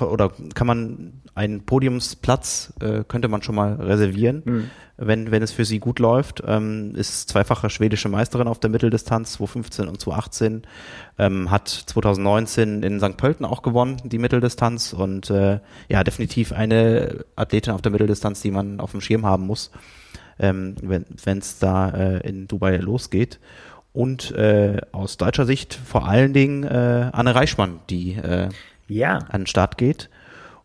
oder kann man einen Podiumsplatz äh, könnte man schon mal reservieren, mhm. wenn wenn es für sie gut läuft. Ähm, ist zweifache schwedische Meisterin auf der Mitteldistanz 2015 und 2018, ähm, hat 2019 in St. Pölten auch gewonnen die Mitteldistanz und äh, ja definitiv eine Athletin auf der Mitteldistanz, die man auf dem Schirm haben muss, ähm, wenn es da äh, in Dubai losgeht und äh, aus deutscher Sicht vor allen Dingen äh, Anne Reichmann, die äh, ja. an den Start geht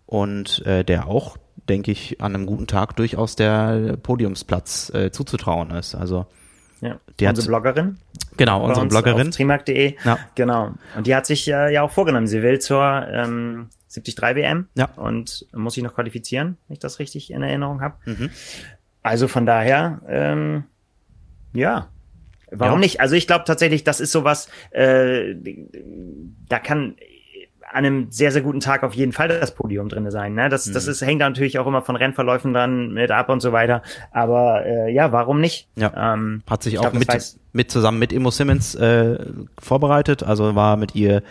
und äh, der auch, denke ich, an einem guten Tag durchaus der Podiumsplatz äh, zuzutrauen ist. Also ja. Die unsere hat, Bloggerin. Genau, unsere Bloggerin. Trimark.de. Ja. Genau. Und die hat sich äh, ja auch vorgenommen, sie will zur ähm, 73 WM ja. und muss sich noch qualifizieren, wenn ich das richtig in Erinnerung habe. Mhm. Also von daher, ähm, ja, Warum ja. nicht? Also ich glaube tatsächlich, das ist sowas, äh, da kann an einem sehr, sehr guten Tag auf jeden Fall das Podium drinne sein. Ne? Das, mhm. das ist, hängt natürlich auch immer von Rennverläufen dann mit ab und so weiter. Aber äh, ja, warum nicht? Ja. Ähm, Hat sich auch glaub, mit, mit zusammen mit Immo Simmons äh, vorbereitet, also war mit ihr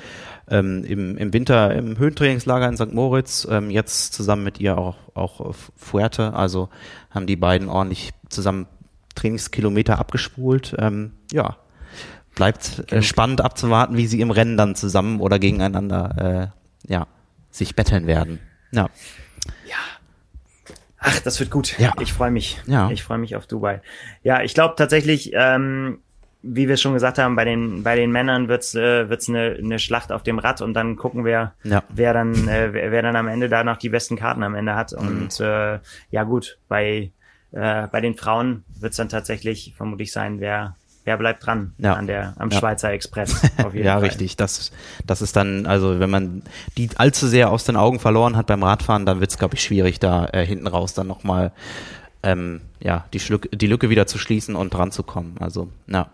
ähm, im, im Winter im Höhentrainingslager in St. Moritz, ähm, jetzt zusammen mit ihr auch, auch Fuerte, also haben die beiden ordentlich zusammen Trainingskilometer abgespult. Ähm, ja, bleibt äh, spannend abzuwarten, wie sie im Rennen dann zusammen oder gegeneinander äh, ja, sich betteln werden. Ja. Ja. Ach, das wird gut. Ja. Ich freue mich. Ja. Ich freue mich auf Dubai. Ja, ich glaube tatsächlich, ähm, wie wir schon gesagt haben, bei den bei den Männern wird's äh, wird's eine, eine Schlacht auf dem Rad und dann gucken wir, ja. wer dann äh, wer, wer dann am Ende da noch die besten Karten am Ende hat. Mhm. Und äh, ja gut, bei äh, bei den Frauen wird es dann tatsächlich vermutlich sein, wer wer bleibt dran ja. an der am ja. Schweizer Express auf jeden ja Fall. richtig das das ist dann also wenn man die allzu sehr aus den Augen verloren hat beim Radfahren dann wird es glaube ich schwierig da äh, hinten raus dann noch mal ähm, ja die Schlück, die Lücke wieder zu schließen und dran zu kommen also ja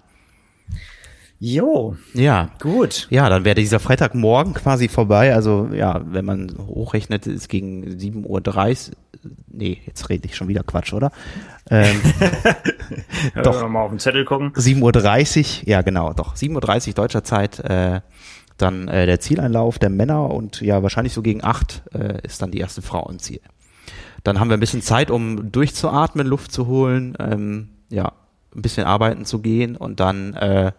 Jo. Ja. Gut. Ja, dann wäre dieser Freitagmorgen quasi vorbei. Also ja, wenn man hochrechnet, ist gegen 7.30 Uhr. Nee, jetzt rede ich schon wieder Quatsch, oder? Ähm, doch. mal auf den Zettel gucken. 7.30 Uhr, ja genau, doch. 7.30 Uhr deutscher Zeit. Äh, dann äh, der Zieleinlauf der Männer und ja, wahrscheinlich so gegen 8 äh, ist dann die erste Frau im Ziel. Dann haben wir ein bisschen Zeit, um durchzuatmen, Luft zu holen. Ähm, ja, ein bisschen arbeiten zu gehen und dann äh,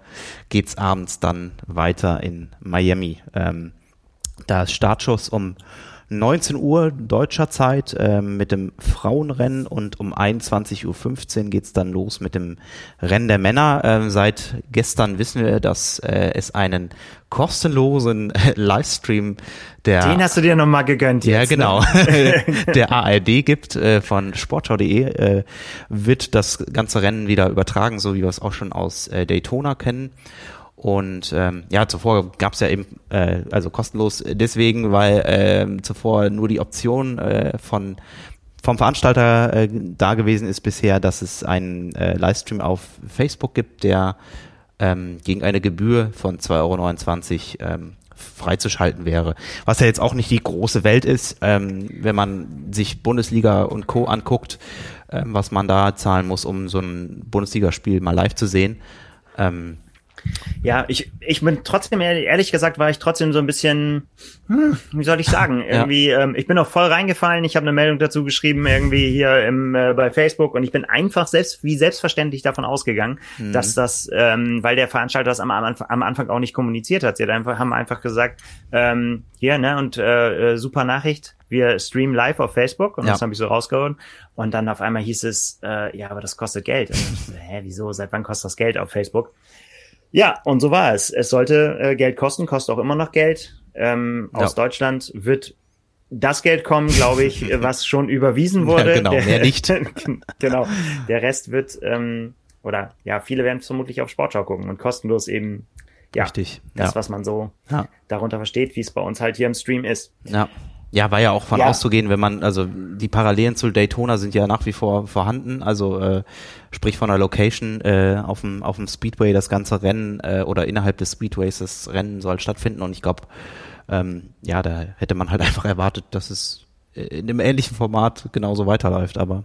geht's abends dann weiter in Miami. Ähm, da ist Startschuss um 19 Uhr deutscher Zeit äh, mit dem Frauenrennen und um 21.15 Uhr geht's dann los mit dem Rennen der Männer. Ähm, seit gestern wissen wir, dass äh, es einen kostenlosen Livestream der Den hast du dir nochmal gegönnt Ja, jetzt, ne? genau. Ne? der ARD gibt äh, von sportschau.de äh, wird das ganze Rennen wieder übertragen, so wie wir es auch schon aus äh, Daytona kennen. Und ähm, ja, zuvor gab es ja eben, äh, also kostenlos deswegen, weil äh, zuvor nur die Option äh, von vom Veranstalter äh, da gewesen ist bisher, dass es einen äh, Livestream auf Facebook gibt, der ähm, gegen eine Gebühr von 2,29 Euro ähm, freizuschalten wäre. Was ja jetzt auch nicht die große Welt ist, ähm, wenn man sich Bundesliga und Co. anguckt, ähm, was man da zahlen muss, um so ein Bundesligaspiel mal live zu sehen. Ähm, ja, ich, ich bin trotzdem, ehrlich gesagt, war ich trotzdem so ein bisschen, hm, wie soll ich sagen, irgendwie, ja. ähm, ich bin auch voll reingefallen, ich habe eine Meldung dazu geschrieben, irgendwie hier im, äh, bei Facebook und ich bin einfach selbst, wie selbstverständlich davon ausgegangen, mhm. dass das, ähm, weil der Veranstalter das am, am Anfang auch nicht kommuniziert hat, sie hat einfach, haben einfach gesagt, ähm, hier, ne, und äh, äh, super Nachricht, wir streamen live auf Facebook und ja. das habe ich so rausgehauen. Und dann auf einmal hieß es, äh, ja, aber das kostet Geld. Und ich, hä, wieso? Seit wann kostet das Geld auf Facebook? Ja, und so war es. Es sollte äh, Geld kosten, kostet auch immer noch Geld. Ähm, aus ja. Deutschland wird das Geld kommen, glaube ich, was schon überwiesen wurde. Ja, genau, der, mehr nicht. genau. Der Rest wird, ähm, oder ja, viele werden vermutlich auf Sportschau gucken und kostenlos eben, ja, Richtig. das, ja. was man so ja. darunter versteht, wie es bei uns halt hier im Stream ist. Ja. Ja, war ja auch von ja. auszugehen, wenn man, also die Parallelen zu Daytona sind ja nach wie vor vorhanden, also äh, sprich von der Location äh, auf dem auf dem Speedway das ganze Rennen äh, oder innerhalb des Speedways das Rennen soll stattfinden und ich glaube, ähm, ja, da hätte man halt einfach erwartet, dass es in einem ähnlichen Format genauso weiterläuft, aber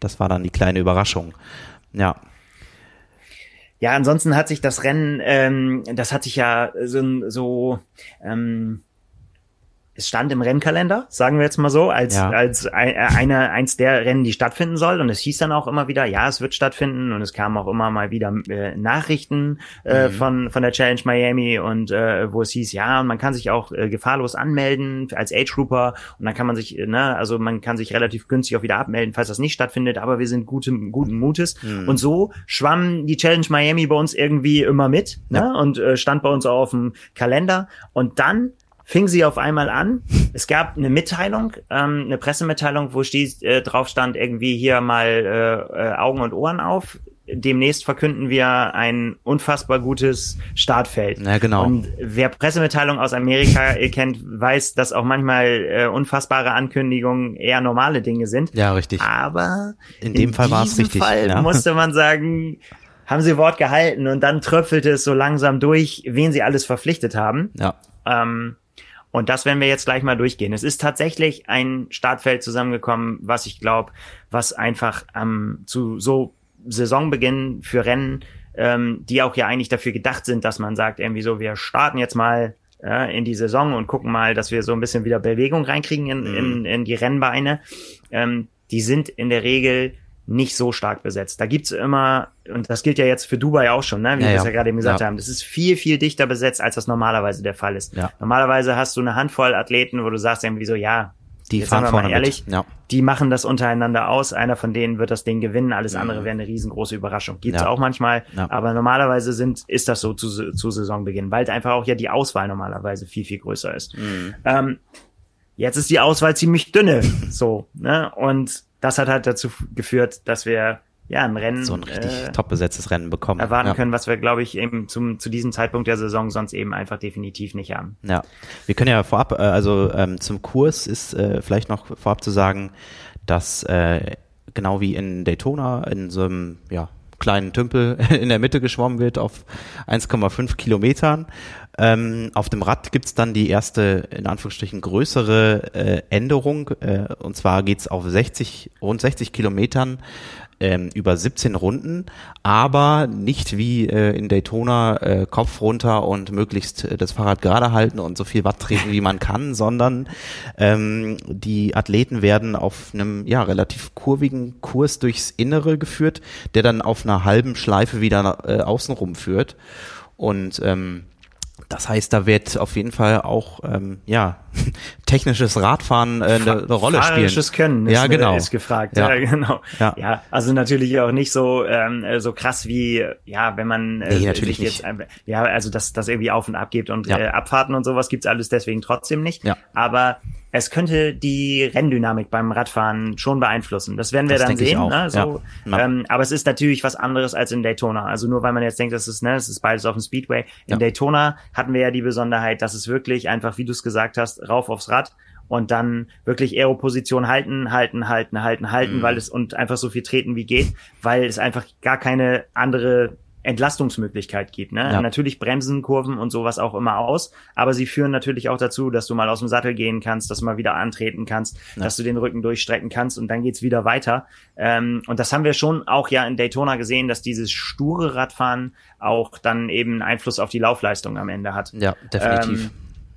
das war dann die kleine Überraschung. Ja. Ja, ansonsten hat sich das Rennen, ähm, das hat sich ja so, so ähm, es stand im Rennkalender, sagen wir jetzt mal so, als, ja. als ein, äh, eine, eins der Rennen, die stattfinden soll. Und es hieß dann auch immer wieder, ja, es wird stattfinden. Und es kamen auch immer mal wieder äh, Nachrichten äh, mhm. von, von der Challenge Miami und äh, wo es hieß, ja, man kann sich auch äh, gefahrlos anmelden als Age Grouper und dann kann man sich, äh, ne, also man kann sich relativ günstig auch wieder abmelden, falls das nicht stattfindet, aber wir sind gute, guten Mutes. Mhm. Und so schwamm die Challenge Miami bei uns irgendwie immer mit ne? ja. und äh, stand bei uns auch auf dem Kalender. Und dann fing sie auf einmal an. Es gab eine Mitteilung, ähm, eine Pressemitteilung, wo stieß, äh, drauf stand, irgendwie hier mal äh, äh, Augen und Ohren auf. Demnächst verkünden wir ein unfassbar gutes Startfeld. Ja, genau. Und wer Pressemitteilung aus Amerika kennt, weiß, dass auch manchmal äh, unfassbare Ankündigungen eher normale Dinge sind. Ja, richtig. Aber in dem in Fall war es richtig. Fall ja. musste man sagen, haben sie Wort gehalten und dann tröpfelte es so langsam durch, wen sie alles verpflichtet haben. Ja. Ähm, und das werden wir jetzt gleich mal durchgehen. Es ist tatsächlich ein Startfeld zusammengekommen, was ich glaube, was einfach ähm, zu so Saisonbeginn für Rennen, ähm, die auch ja eigentlich dafür gedacht sind, dass man sagt, irgendwie so, wir starten jetzt mal äh, in die Saison und gucken mal, dass wir so ein bisschen wieder Bewegung reinkriegen in, mhm. in, in die Rennbeine. Ähm, die sind in der Regel nicht so stark besetzt. Da gibt's immer, und das gilt ja jetzt für Dubai auch schon, ne, wie ja, wir es ja. ja gerade eben gesagt ja. haben, das ist viel, viel dichter besetzt, als das normalerweise der Fall ist. Ja. Normalerweise hast du eine Handvoll Athleten, wo du sagst irgendwie so, ja, die jetzt fahren vorne ehrlich, ja. die machen das untereinander aus, einer von denen wird das Ding gewinnen, alles andere mhm. wäre eine riesengroße Überraschung. Gibt's auch manchmal, aber normalerweise sind, ist das so zu, zu Saisonbeginn, weil einfach auch ja die Auswahl normalerweise viel, viel größer ist. Mhm. Ähm, jetzt ist die Auswahl ziemlich dünne, so, ne, und das hat halt dazu geführt, dass wir ja ein Rennen so ein richtig äh, top besetztes Rennen bekommen erwarten ja. können, was wir glaube ich eben zum zu diesem Zeitpunkt der Saison sonst eben einfach definitiv nicht haben. Ja, wir können ja vorab, äh, also ähm, zum Kurs ist äh, vielleicht noch vorab zu sagen, dass äh, genau wie in Daytona in so einem ja kleinen Tümpel in der Mitte geschwommen wird auf 1,5 Kilometern. Ähm, auf dem Rad gibt's dann die erste, in Anführungsstrichen, größere äh, Änderung. Äh, und zwar geht's auf 60, rund 60 Kilometern ähm, über 17 Runden, aber nicht wie äh, in Daytona äh, Kopf runter und möglichst äh, das Fahrrad gerade halten und so viel Watt treten, wie man kann, sondern ähm, die Athleten werden auf einem ja relativ kurvigen Kurs durchs Innere geführt, der dann auf einer halben Schleife wieder äh, außenrum führt. Und ähm, das heißt, da wird auf jeden Fall auch ähm, ja technisches Radfahren äh, eine, eine Rolle spielen. Fahrerisches Können ist, ja, genau. ist gefragt. Ja. ja, genau. Ja. ja, also natürlich auch nicht so ähm, so krass wie ja, wenn man äh, nee, natürlich jetzt nicht. ja, also das das irgendwie auf und ab gibt und ja. äh, Abfahrten und sowas gibt's alles deswegen trotzdem nicht. Ja. Aber es könnte die Renndynamik beim Radfahren schon beeinflussen. Das werden wir das dann sehen. Ne? So, ja. ähm, aber es ist natürlich was anderes als in Daytona. Also nur weil man jetzt denkt, das ist, ne, das ist beides auf dem Speedway. In ja. Daytona hatten wir ja die Besonderheit, dass es wirklich einfach, wie du es gesagt hast, rauf aufs Rad und dann wirklich Aero-Position halten, halten, halten, halten, halten, mhm. weil es und einfach so viel treten wie geht, weil es einfach gar keine andere Entlastungsmöglichkeit gibt. Ne? Ja. Natürlich bremsen Kurven und sowas auch immer aus, aber sie führen natürlich auch dazu, dass du mal aus dem Sattel gehen kannst, dass du mal wieder antreten kannst, ja. dass du den Rücken durchstrecken kannst und dann geht's wieder weiter. Ähm, und das haben wir schon auch ja in Daytona gesehen, dass dieses sture Radfahren auch dann eben Einfluss auf die Laufleistung am Ende hat. Ja, definitiv. Ähm,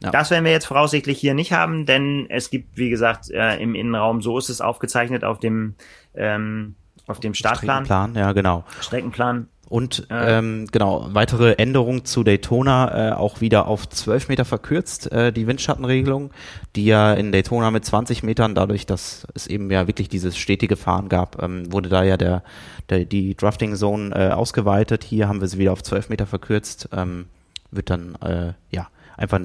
ja. Das werden wir jetzt voraussichtlich hier nicht haben, denn es gibt, wie gesagt, äh, im Innenraum, so ist es aufgezeichnet auf dem ähm, auf dem Startplan. Streckenplan, ja, genau. Streckenplan. Und äh, ähm, genau, weitere Änderung zu Daytona, äh, auch wieder auf 12 Meter verkürzt, äh, die Windschattenregelung, die ja in Daytona mit 20 Metern, dadurch, dass es eben ja wirklich dieses stetige Fahren gab, ähm, wurde da ja der, der die Drafting Zone äh, ausgeweitet. Hier haben wir sie wieder auf 12 Meter verkürzt, ähm, wird dann äh, ja einfach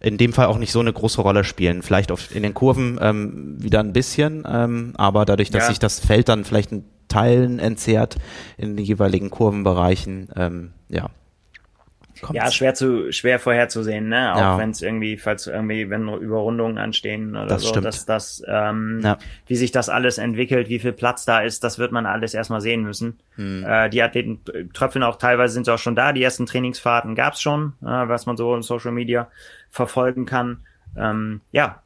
in dem Fall auch nicht so eine große Rolle spielen. Vielleicht auf, in den Kurven ähm, wieder ein bisschen, ähm, aber dadurch, dass ja. sich das Feld dann vielleicht ein Teilen entzerrt in den jeweiligen Kurvenbereichen. Ähm, ja. Kommt's. Ja, schwer zu schwer vorherzusehen, ne? Auch ja. wenn es irgendwie, falls irgendwie, wenn Überrundungen anstehen oder das so, stimmt. dass das, ähm, ja. wie sich das alles entwickelt, wie viel Platz da ist, das wird man alles erstmal sehen müssen. Hm. Äh, die Athleten tröpfeln auch teilweise sind sie auch schon da. Die ersten Trainingsfahrten gab's schon, äh, was man so in Social Media verfolgen kann. Ähm, ja,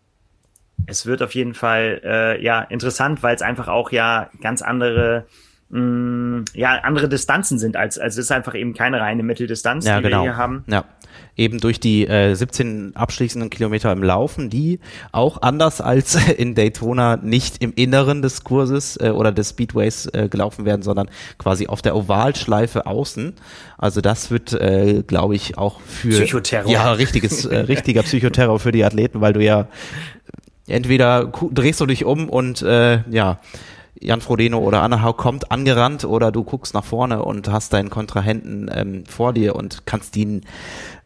es wird auf jeden Fall äh, ja interessant, weil es einfach auch ja ganz andere mh, ja andere Distanzen sind als also es ist einfach eben keine reine Mitteldistanz, ja, die genau. wir hier haben. Ja, eben durch die äh, 17 abschließenden Kilometer im Laufen, die auch anders als in Daytona nicht im Inneren des Kurses äh, oder des Speedways äh, gelaufen werden, sondern quasi auf der Ovalschleife außen. Also das wird, äh, glaube ich, auch für Psychoterror. ja richtiges äh, richtiger Psychoterror für die Athleten, weil du ja entweder drehst du dich um und äh, ja Jan Frodeno oder Anna Hau kommt angerannt oder du guckst nach vorne und hast deinen Kontrahenten ähm, vor dir und kannst ihn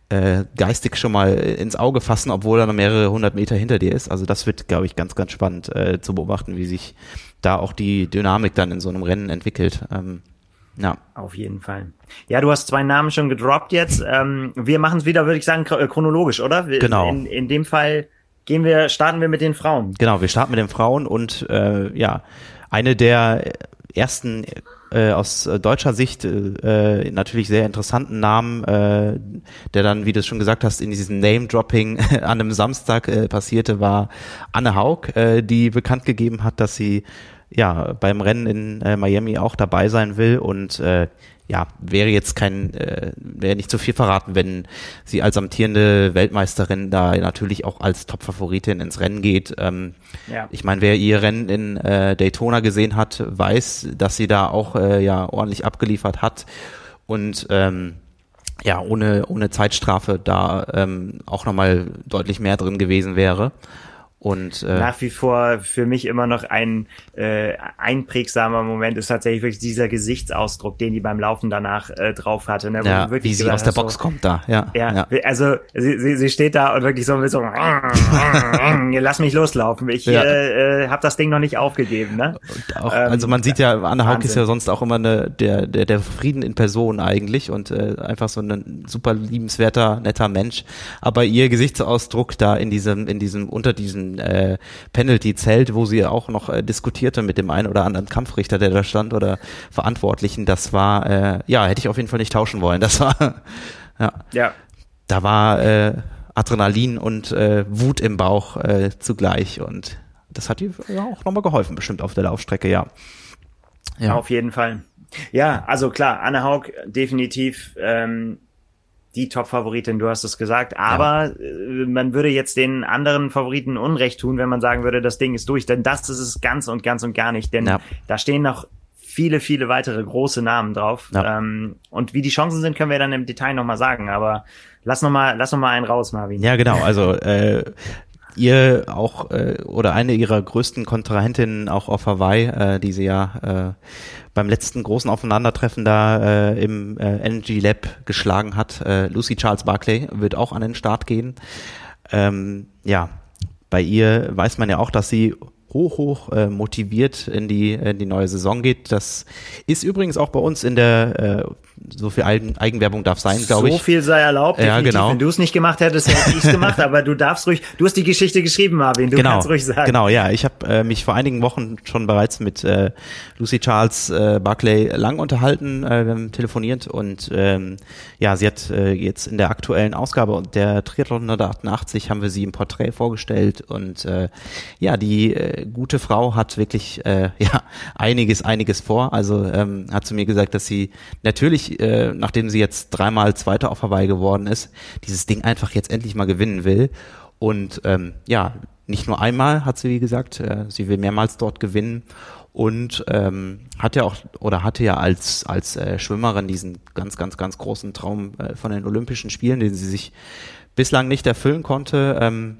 äh, geistig schon mal ins Auge fassen, obwohl er noch mehrere hundert Meter hinter dir ist. Also das wird, glaube ich, ganz, ganz spannend äh, zu beobachten, wie sich da auch die Dynamik dann in so einem Rennen entwickelt. Ähm, ja, Auf jeden Fall. Ja, du hast zwei Namen schon gedroppt jetzt. Ähm, wir machen es wieder, würde ich sagen, äh, chronologisch, oder? Wir, Genau. In, in dem Fall gehen wir, starten wir mit den Frauen. genau. Wir starten mit den Frauen und äh, ja, eine der ersten äh, aus äh, deutscher Sicht äh, natürlich sehr interessanten Namen, äh, der dann, wie du es schon gesagt hast, in diesem Name-Dropping an einem Samstag äh, passierte, war Anne Haug, äh, die bekannt gegeben hat, dass sie ja beim Rennen in äh, Miami auch dabei sein will und äh, ja, wäre jetzt kein, äh, wäre nicht zu viel verraten, wenn sie als amtierende Weltmeisterin da natürlich auch als Top-Favoritin ins Rennen geht. Ähm, Ja. ich meine, wer ihr Rennen in äh, Daytona gesehen hat, weiß, dass sie da auch äh, ja ordentlich abgeliefert hat und ähm, ja ohne ohne Zeitstrafe da ähm, auch nochmal deutlich mehr drin gewesen wäre. Und äh, Nach wie vor für mich immer noch ein äh, einprägsamer Moment ist tatsächlich wirklich dieser Gesichtsausdruck, den die beim Laufen danach äh, drauf hatte. Ne? Wo ja, wirklich wie sie aus der hast, so, Box kommt da, ja. Ja, also sie, sie, sie steht da und wirklich so mit so lass mich loslaufen. Ich Ja. äh, äh, habe das Ding noch nicht aufgegeben, ne? Auch, Ähm, also man sieht ja, Anne Haug ist ja sonst auch immer eine, der, der, der Frieden in Person eigentlich und äh, einfach so ein super liebenswerter, netter Mensch. Aber ihr Gesichtsausdruck da in diesem, in diesem, unter diesem äh, Penalty-Zelt, wo sie auch noch äh, diskutierte mit dem einen oder anderen Kampfrichter, der da stand oder Verantwortlichen, das war, äh, ja, hätte ich auf jeden Fall nicht tauschen wollen. Das war, ja, Ja. da war äh, Adrenalin und äh, Wut im Bauch äh, zugleich und das hat ihr ja auch nochmal geholfen, bestimmt auf der Laufstrecke, ja. Ja. Auf jeden Fall. Ja, also klar, Anne Haug definitiv ähm, die Top-Favoritin, du hast es gesagt. Aber äh, man würde jetzt den anderen Favoriten Unrecht tun, wenn man sagen würde, das Ding ist durch. Denn das ist es ganz und ganz und gar nicht. Denn Ja. da stehen noch viele, viele weitere große Namen drauf. Ja. Ähm, und wie die Chancen sind, können wir dann im Detail nochmal sagen. Aber lass nochmal lass noch mal einen raus, Marvin. Ja, genau. Also äh, ihr auch äh, oder eine ihrer größten Kontrahentinnen auch auf Hawaii, äh, die sie ja äh, beim letzten großen Aufeinandertreffen da äh, im äh, Energy Lab geschlagen hat. Äh, Lucy Charles Barclay wird auch an den Start gehen. Ähm, ja, bei ihr weiß man ja auch, dass sie hoch, hoch äh, motiviert in die, in die neue Saison geht. Das ist übrigens auch bei uns in der, äh, so viel Eigen, Eigenwerbung darf sein, glaube so ich. viel sei erlaubt. Ja, definitiv. genau. Wenn du es nicht gemacht hättest, hätte ich es gemacht. aber du darfst ruhig. Du hast die Geschichte geschrieben, Marvin. Du genau, kannst ruhig sagen. Genau, ja. Ich habe äh, mich vor einigen Wochen schon bereits mit äh, Lucy Charles äh, Barclay lang unterhalten, äh, wir haben telefoniert und ähm, ja, sie hat äh, jetzt in der aktuellen Ausgabe der Triathlon 188 haben wir sie im Porträt vorgestellt und äh, ja, die äh, gute Frau hat wirklich äh, ja einiges, einiges vor. Also ähm, hat zu mir gesagt, dass sie natürlich, äh, nachdem sie jetzt dreimal Zweiter auf Hawaii geworden ist, dieses Ding einfach jetzt endlich mal gewinnen will. Und ähm, ja, nicht nur einmal hat sie, wie gesagt, äh, sie will mehrmals dort gewinnen und ähm, hat ja auch oder hatte ja als als äh, Schwimmerin diesen ganz ganz ganz großen Traum äh, von den Olympischen Spielen, den sie sich bislang nicht erfüllen konnte, ähm,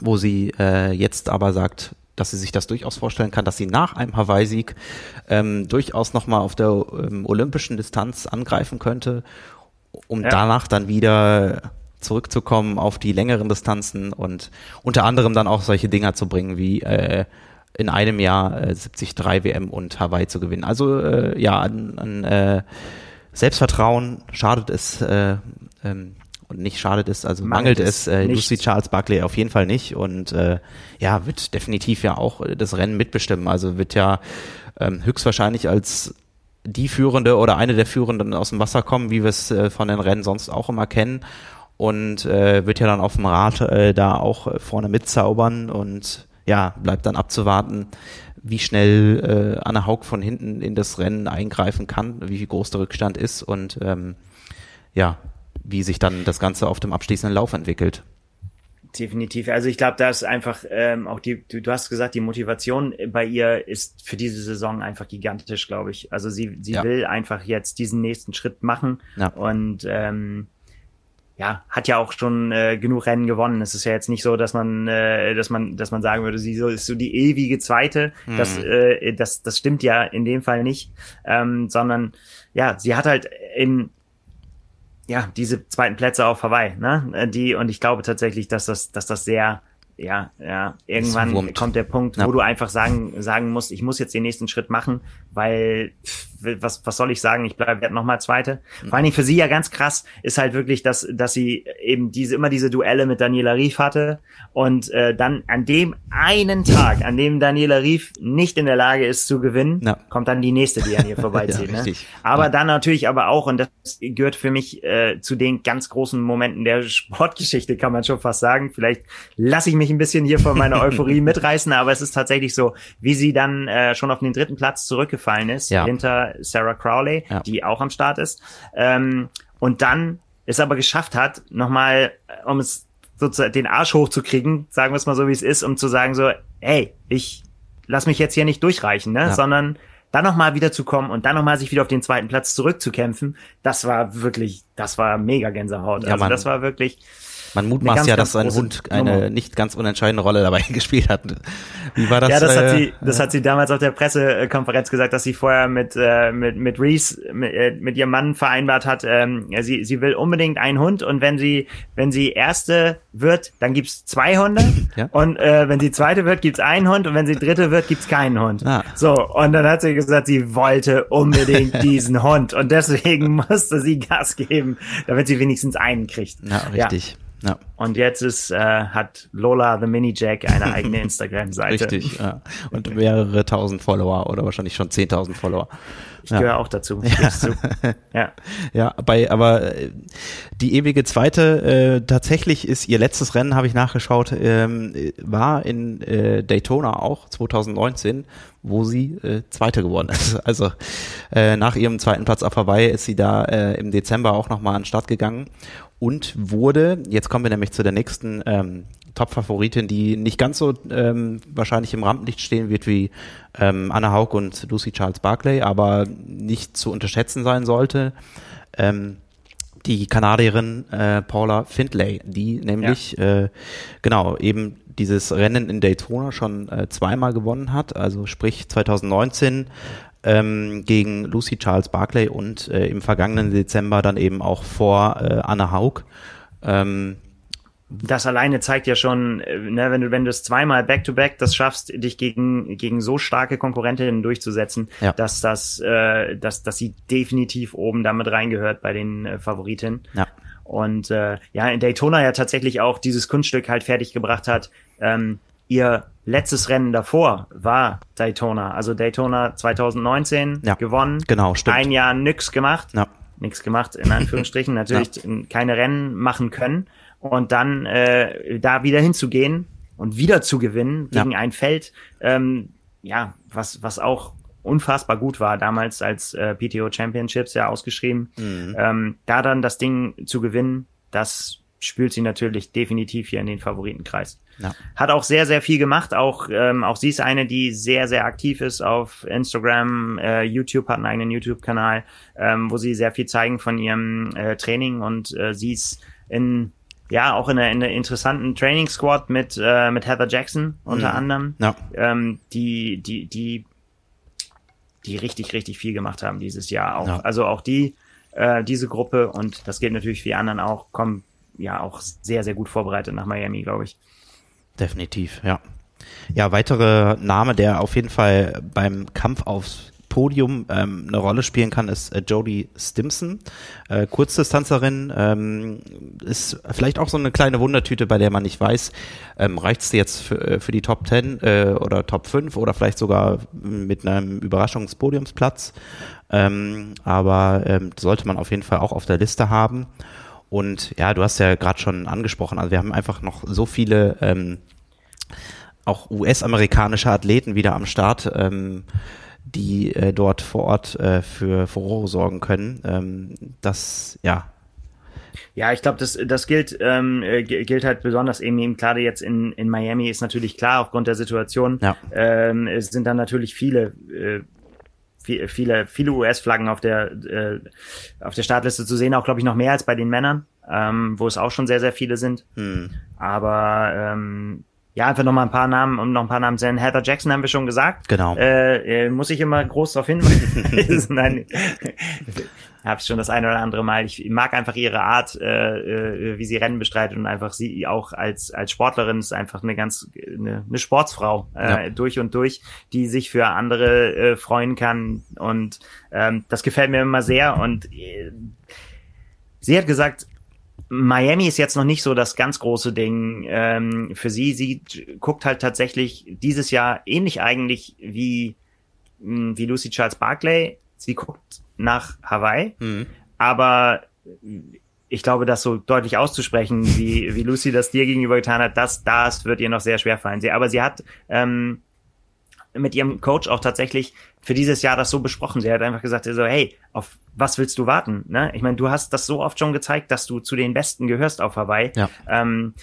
wo sie äh, jetzt aber sagt, dass sie sich das durchaus vorstellen kann, dass sie nach einem Hawaii-Sieg ähm, durchaus nochmal auf der ähm, olympischen Distanz angreifen könnte, um Ja. danach dann wieder zurückzukommen auf die längeren Distanzen und unter anderem dann auch solche Dinger zu bringen wie äh, in einem Jahr äh, 73 WM und Hawaii zu gewinnen. Also äh, ja, an, an äh, Selbstvertrauen schadet es äh, ähm, und nicht schadet es, also mangelt, Mangelt es äh. Lucy Charles Barkley auf jeden Fall nicht und äh, ja, wird definitiv ja auch das Rennen mitbestimmen. Also wird ja ähm, höchstwahrscheinlich als die Führende oder eine der Führenden aus dem Wasser kommen, wie wir es äh, von den Rennen sonst auch immer kennen und äh, wird ja dann auf dem Rad äh, da auch vorne mitzaubern und ja, bleibt dann abzuwarten, wie schnell äh, Anna Haug von hinten in das Rennen eingreifen kann, wie groß der Rückstand ist und ähm, ja, wie sich dann das Ganze auf dem abschließenden Lauf entwickelt. Definitiv. Also ich glaube, da ist einfach ähm, auch die, du, du hast gesagt, die Motivation bei ihr ist für diese Saison einfach gigantisch, glaube ich. Also sie, sie ja. will einfach jetzt diesen nächsten Schritt machen ja. und ähm, ja, hat ja auch schon äh, genug Rennen gewonnen. Es ist ja jetzt nicht so, dass man, äh, dass man, dass man sagen würde, sie so, ist so die ewige Zweite. Mhm. Das, äh, das, das stimmt ja in dem Fall nicht, ähm, sondern ja, sie hat halt in ja, diese zweiten Plätze auf Hawaii, ne? Äh, die, und ich glaube tatsächlich, dass das, dass das sehr, ja, ja, irgendwann kommt der Punkt, ja. wo du einfach sagen, sagen musst, ich muss jetzt den nächsten Schritt machen, weil was, was soll ich sagen? Ich bleibe noch mal Zweite. Vor allen Dingen für sie ja ganz krass ist halt wirklich, dass, dass sie eben diese, immer diese Duelle mit Daniela Rief hatte und äh, dann an dem einen Tag, an dem Daniela Rief nicht in der Lage ist zu gewinnen, ja. kommt dann die nächste, die an ihr vorbeizieht. ja, ne? Aber ja. dann natürlich aber auch, und das gehört für mich äh, zu den ganz großen Momenten der Sportgeschichte, kann man schon fast sagen. Vielleicht lasse ich mich ein bisschen hier von meiner Euphorie mitreißen, aber es ist tatsächlich so, wie sie dann äh, schon auf den dritten Platz zurückgefallen ist, ja. Sarah Crowley, ja. die auch am Start ist. Ähm, und dann es aber geschafft hat, nochmal, äh, um es sozusagen den Arsch hochzukriegen, sagen wir es mal so, wie es ist, um zu sagen so, hey, ich lass mich jetzt hier nicht durchreichen, ne? Ja. sondern dann nochmal wiederzukommen und dann nochmal sich wieder auf den zweiten Platz zurückzukämpfen, das war wirklich, das war mega Gänsehaut. Ja, also Mann. das war wirklich, man mutmaßt ganz, ja, dass sein Hund eine Nummer. nicht ganz unentscheidende Rolle dabei gespielt hat. Wie war das? Ja, das, äh, hat sie, das hat sie damals auf der Pressekonferenz gesagt, dass sie vorher mit, äh, mit, mit Reese, mit, äh, mit ihrem Mann vereinbart hat, ähm, sie, sie will unbedingt einen Hund und wenn sie, wenn sie erste wird, dann gibt's zwei Hunde ja? und äh, wenn sie zweite wird, gibt's einen Hund und wenn sie dritte wird, gibt's keinen Hund. Ah. So, und dann hat sie gesagt, sie wollte unbedingt diesen Hund und deswegen musste sie Gas geben, damit sie wenigstens einen kriegt. Ja, richtig. Ja. Ja. Und jetzt ist, äh, hat Lola the Mini Jack eine eigene Instagram-Seite. Richtig, ja. Und mehrere tausend Follower oder wahrscheinlich schon zehntausend Follower. Ich ja. gehöre auch dazu. Ja. ja. ja, bei, aber äh, die ewige zweite, äh, tatsächlich ist ihr letztes Rennen, habe ich nachgeschaut, ähm, war in äh, Daytona auch 2019, wo sie äh, Zweite geworden ist. Also äh, nach ihrem zweiten Platz auf Hawaii ist sie da äh, im Dezember auch nochmal an den Start gegangen und wurde, jetzt kommen wir nämlich zu der nächsten ähm, Top-Favoritin, die nicht ganz so ähm, wahrscheinlich im Rampenlicht stehen wird wie ähm, Anna Haug und Lucy Charles Barclay, aber nicht zu unterschätzen sein sollte. Ähm, die Kanadierin äh, Paula Findlay, die nämlich ja. äh, genau eben dieses Rennen in Daytona schon äh, zweimal gewonnen hat, also sprich 2019 ähm, gegen Lucy Charles Barclay und äh, im vergangenen Dezember dann eben auch vor äh, Anna Haug. Ähm, das alleine zeigt ja schon, äh, ne, wenn du wenn du es zweimal back to back das schaffst, dich gegen gegen so starke Konkurrentinnen durchzusetzen, ja. dass das äh, dass dass sie definitiv oben damit reingehört bei den äh, Favoritinnen. Ja. Und äh, ja, in Daytona ja tatsächlich auch dieses Kunststück halt fertig gebracht hat, ähm, ihr letztes Rennen davor war Daytona, also Daytona 2019 ja, gewonnen. Genau, stimmt. Ein Jahr nix gemacht. Ja. Nix gemacht, in Anführungsstrichen. Natürlich ja. keine Rennen machen können. Und dann äh, da wieder hinzugehen und wieder zu gewinnen gegen ja. ein Feld, ähm, ja, was, was auch unfassbar gut war, damals als äh, PTO Championships ja ausgeschrieben. Mhm. Ähm, da dann das Ding zu gewinnen, das spült sie natürlich definitiv hier in den Favoritenkreis. Ja. Hat auch sehr, sehr viel gemacht. Auch, ähm, auch sie ist eine, die sehr, sehr aktiv ist auf Instagram, äh, YouTube, hat einen eigenen YouTube-Kanal, ähm, wo sie sehr viel zeigen von ihrem äh, Training und äh, sie ist in ja, auch in einer, in einer interessanten Training Squad mit, äh, mit Heather Jackson unter mhm. anderem, ja. ähm, die, die, die, die richtig, richtig viel gemacht haben dieses Jahr auch. Ja. Also auch die, äh, diese Gruppe und das gilt natürlich für die anderen auch, kommen ja auch sehr, sehr gut vorbereitet nach Miami, glaube ich. Definitiv, ja. Ja, weitere Name, der auf jeden Fall beim Kampf aufs Podium ähm, eine Rolle spielen kann, ist äh, Jodie Stimson, äh, Kurzdistanzerin, ähm, ist vielleicht auch so eine kleine Wundertüte, bei der man nicht weiß, ähm, reicht es jetzt für, äh, für die Top 10 äh, oder Top 5 oder vielleicht sogar mit einem Überraschungspodiumsplatz. Ähm, aber ähm, sollte man auf jeden Fall auch auf der Liste haben. Und ja, du hast ja gerade schon angesprochen, also wir haben einfach noch so viele ähm, auch US-amerikanische Athleten wieder am Start, ähm, die äh, dort vor Ort äh, für Furore sorgen können. Ähm, das, ja, ja, ich glaube, das, das gilt, ähm, äh, gilt halt besonders eben, eben gerade jetzt in, in Miami ist natürlich klar, aufgrund der Situation, ja. ähm, es sind dann natürlich viele, äh, viele, viele US-Flaggen auf der, äh, auf der Startliste zu sehen, auch glaube ich noch mehr als bei den Männern, ähm, wo es auch schon sehr, sehr viele sind. Hm. Aber ähm, ja, einfach noch mal ein paar Namen, um noch ein paar Namen zu nennen. Heather Jackson haben wir schon gesagt. Genau. Äh, äh, muss ich immer groß darauf hinweisen. Nein, habe ich schon das eine oder andere Mal. Ich mag einfach ihre Art, äh, äh, wie sie Rennen bestreitet und einfach sie auch als als Sportlerin ist einfach eine ganz eine, eine Sportsfrau äh, ja. durch und durch, die sich für andere äh, freuen kann und ähm, das gefällt mir immer sehr und äh, sie hat gesagt, Miami ist jetzt noch nicht so das ganz große Ding ähm, für sie. Sie guckt halt tatsächlich dieses Jahr ähnlich eigentlich wie wie Lucy Charles Barclay. Sie guckt nach Hawaii. Mhm. Aber ich glaube, das so deutlich auszusprechen, wie, wie Lucy das dir gegenüber getan hat, das, das wird ihr noch sehr schwer fallen. Sie, aber sie hat ähm, mit ihrem Coach auch tatsächlich für dieses Jahr das so besprochen. Sie hat einfach gesagt, so, hey, auf was willst du warten? Ne? Ich meine, du hast das so oft schon gezeigt, dass du zu den Besten gehörst auf Hawaii. Ja. Ähm,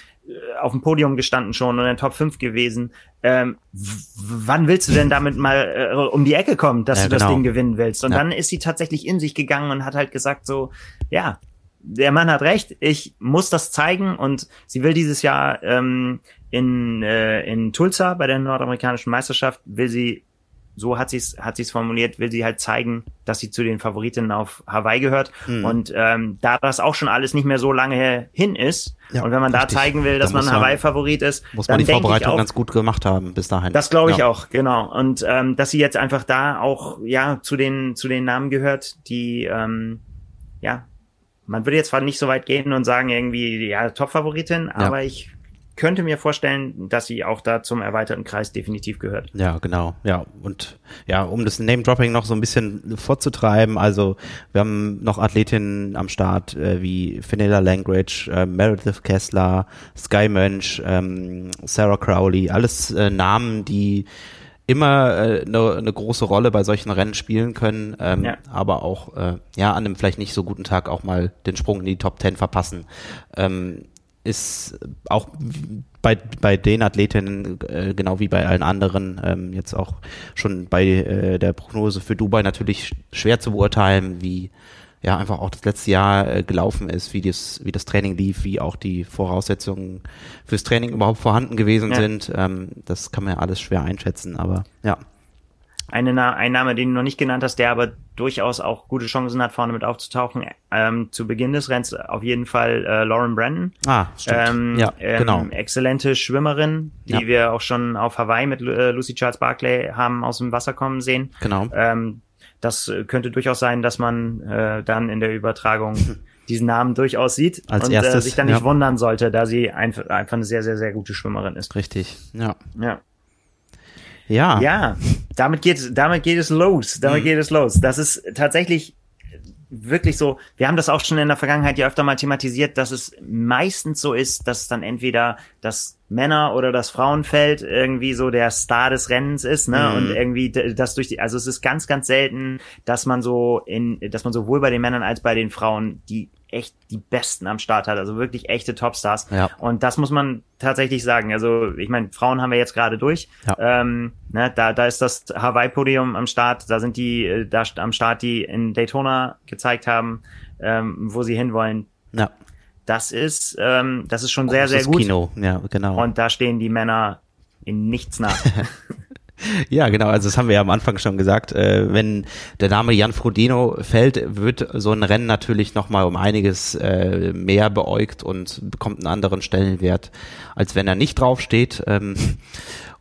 auf dem Podium gestanden schon und in Top 5 gewesen. Ähm, wann willst du denn damit mal äh, um die Ecke kommen, dass ja, du das genau. Ding gewinnen willst? Und ja. dann ist sie tatsächlich in sich gegangen und hat halt gesagt so, ja, der Mann hat recht, ich muss das zeigen und sie will dieses Jahr ähm, in, äh, in Tulsa bei der nordamerikanischen Meisterschaft, will sie so hat sie es hat sie's formuliert, will sie halt zeigen, dass sie zu den Favoritinnen auf Hawaii gehört. Hm. Und ähm, da das auch schon alles nicht mehr so lange hin ist, ja, und wenn man richtig. da zeigen will, dass man Hawaii-Favorit ist, muss man die Vorbereitung auch, ganz gut gemacht haben bis dahin. Das glaube ich ja. auch, genau. Und ähm, dass sie jetzt einfach da auch ja zu den zu den Namen gehört, die ähm, ja man würde jetzt zwar nicht so weit gehen und sagen irgendwie ja Top-Favoritin, ja. aber ich könnte mir vorstellen, dass sie auch da zum erweiterten Kreis definitiv gehört. Ja, genau. Ja, und ja, um das Name-Dropping noch so ein bisschen vorzutreiben, also wir haben noch Athletinnen am Start äh, wie Fenella Langridge, äh, Meredith Kessler, Sky Mönch, ähm, Sarah Crowley, alles äh, Namen, die immer eine äh, ne, ne große Rolle bei solchen Rennen spielen können, ähm, ja. aber auch äh, ja an einem vielleicht nicht so guten Tag auch mal den Sprung in die Top Ten verpassen. Ähm, ist auch bei, bei den Athletinnen, äh, genau wie bei allen anderen, ähm, jetzt auch schon bei äh, der Prognose für Dubai natürlich schwer zu beurteilen, wie ja einfach auch das letzte Jahr äh, gelaufen ist, wie das, wie das Training lief, wie auch die Voraussetzungen fürs Training überhaupt vorhanden gewesen ja. sind. Ähm, das kann man ja alles schwer einschätzen, aber ja eine, ein Name, den du noch nicht genannt hast, der aber durchaus auch gute Chancen hat, vorne mit aufzutauchen. Ähm, zu Beginn des Rennens auf jeden Fall äh, Lauren Brandon. Ah, stimmt. Ähm, ja, ähm, genau. Exzellente Schwimmerin, die ja. wir auch schon auf Hawaii mit äh, Lucy Charles Barclay haben aus dem Wasser kommen sehen. Genau. Ähm, das könnte durchaus sein, dass man äh, dann in der Übertragung diesen Namen durchaus sieht Als und äh, erstes, äh, sich dann nicht ja. wundern sollte, da sie einfach, einfach eine sehr, sehr, sehr gute Schwimmerin ist. Richtig, ja. Ja. Ja. Ja, damit geht, damit geht es los. Damit mhm. geht es los. Das ist tatsächlich wirklich so, wir haben das auch schon in der Vergangenheit ja öfter mal thematisiert, dass es meistens so ist, dass dann entweder das Männer- oder das Frauenfeld irgendwie so der Star des Rennens ist, ne? Mhm. Und irgendwie das durch die, also es ist ganz, ganz selten, dass man so in, dass man sowohl bei den Männern als bei den Frauen die echt die Besten am Start hat, also wirklich echte Topstars. Ja. Und das muss man tatsächlich sagen. Also ich meine, Frauen haben wir jetzt gerade durch. Ja. Ähm, ne, da, da ist das Hawaii-Podium am Start. Da sind die äh, da am Start, die in Daytona gezeigt haben, ähm, wo sie hinwollen. Ja. Das ist, ähm, das ist schon sehr, sehr gut. Kino, ja, genau. Und da stehen die Männer in nichts nach. Ja, genau. Also das haben wir ja am Anfang schon gesagt. Äh, wenn der Name Jan Frodeno fällt, wird so ein Rennen natürlich nochmal um einiges äh, mehr beäugt und bekommt einen anderen Stellenwert, als wenn er nicht draufsteht. Ähm,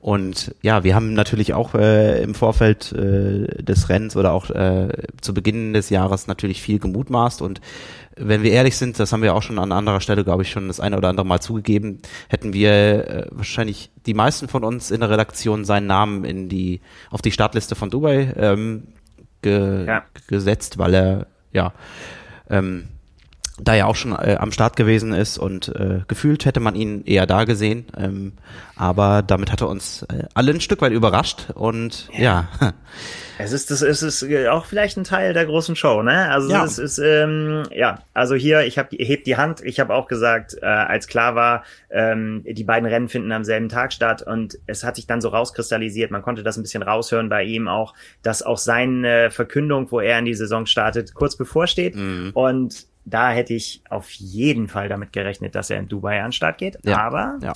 und ja, wir haben natürlich auch äh, im Vorfeld äh, des Rennens oder auch äh, zu Beginn des Jahres natürlich viel gemutmaßt und wenn wir ehrlich sind, das haben wir auch schon an anderer Stelle, glaube ich, schon das eine oder andere Mal zugegeben, hätten wir äh, wahrscheinlich die meisten von uns in der Redaktion seinen Namen in die auf die Startliste von Dubai ähm, ge ja. gesetzt, weil er ja ähm, da er auch schon äh, am Start gewesen ist und äh, gefühlt hätte man ihn eher da gesehen. Ähm, aber damit hat er uns äh, alle ein Stück weit überrascht und ja. ja. Es ist das es ist auch vielleicht ein Teil der großen Show, ne? Also ja. es ist ähm, ja, also hier ich habe hebt die Hand. Ich habe auch gesagt, äh, als klar war, ähm, die beiden Rennen finden am selben Tag statt und es hat sich dann so rauskristallisiert. Man konnte das ein bisschen raushören bei ihm auch, dass auch seine Verkündung, wo er in die Saison startet, kurz bevorsteht mhm. und da hätte ich auf jeden Fall damit gerechnet, dass er in Dubai an den Start geht. Ja. Aber ja,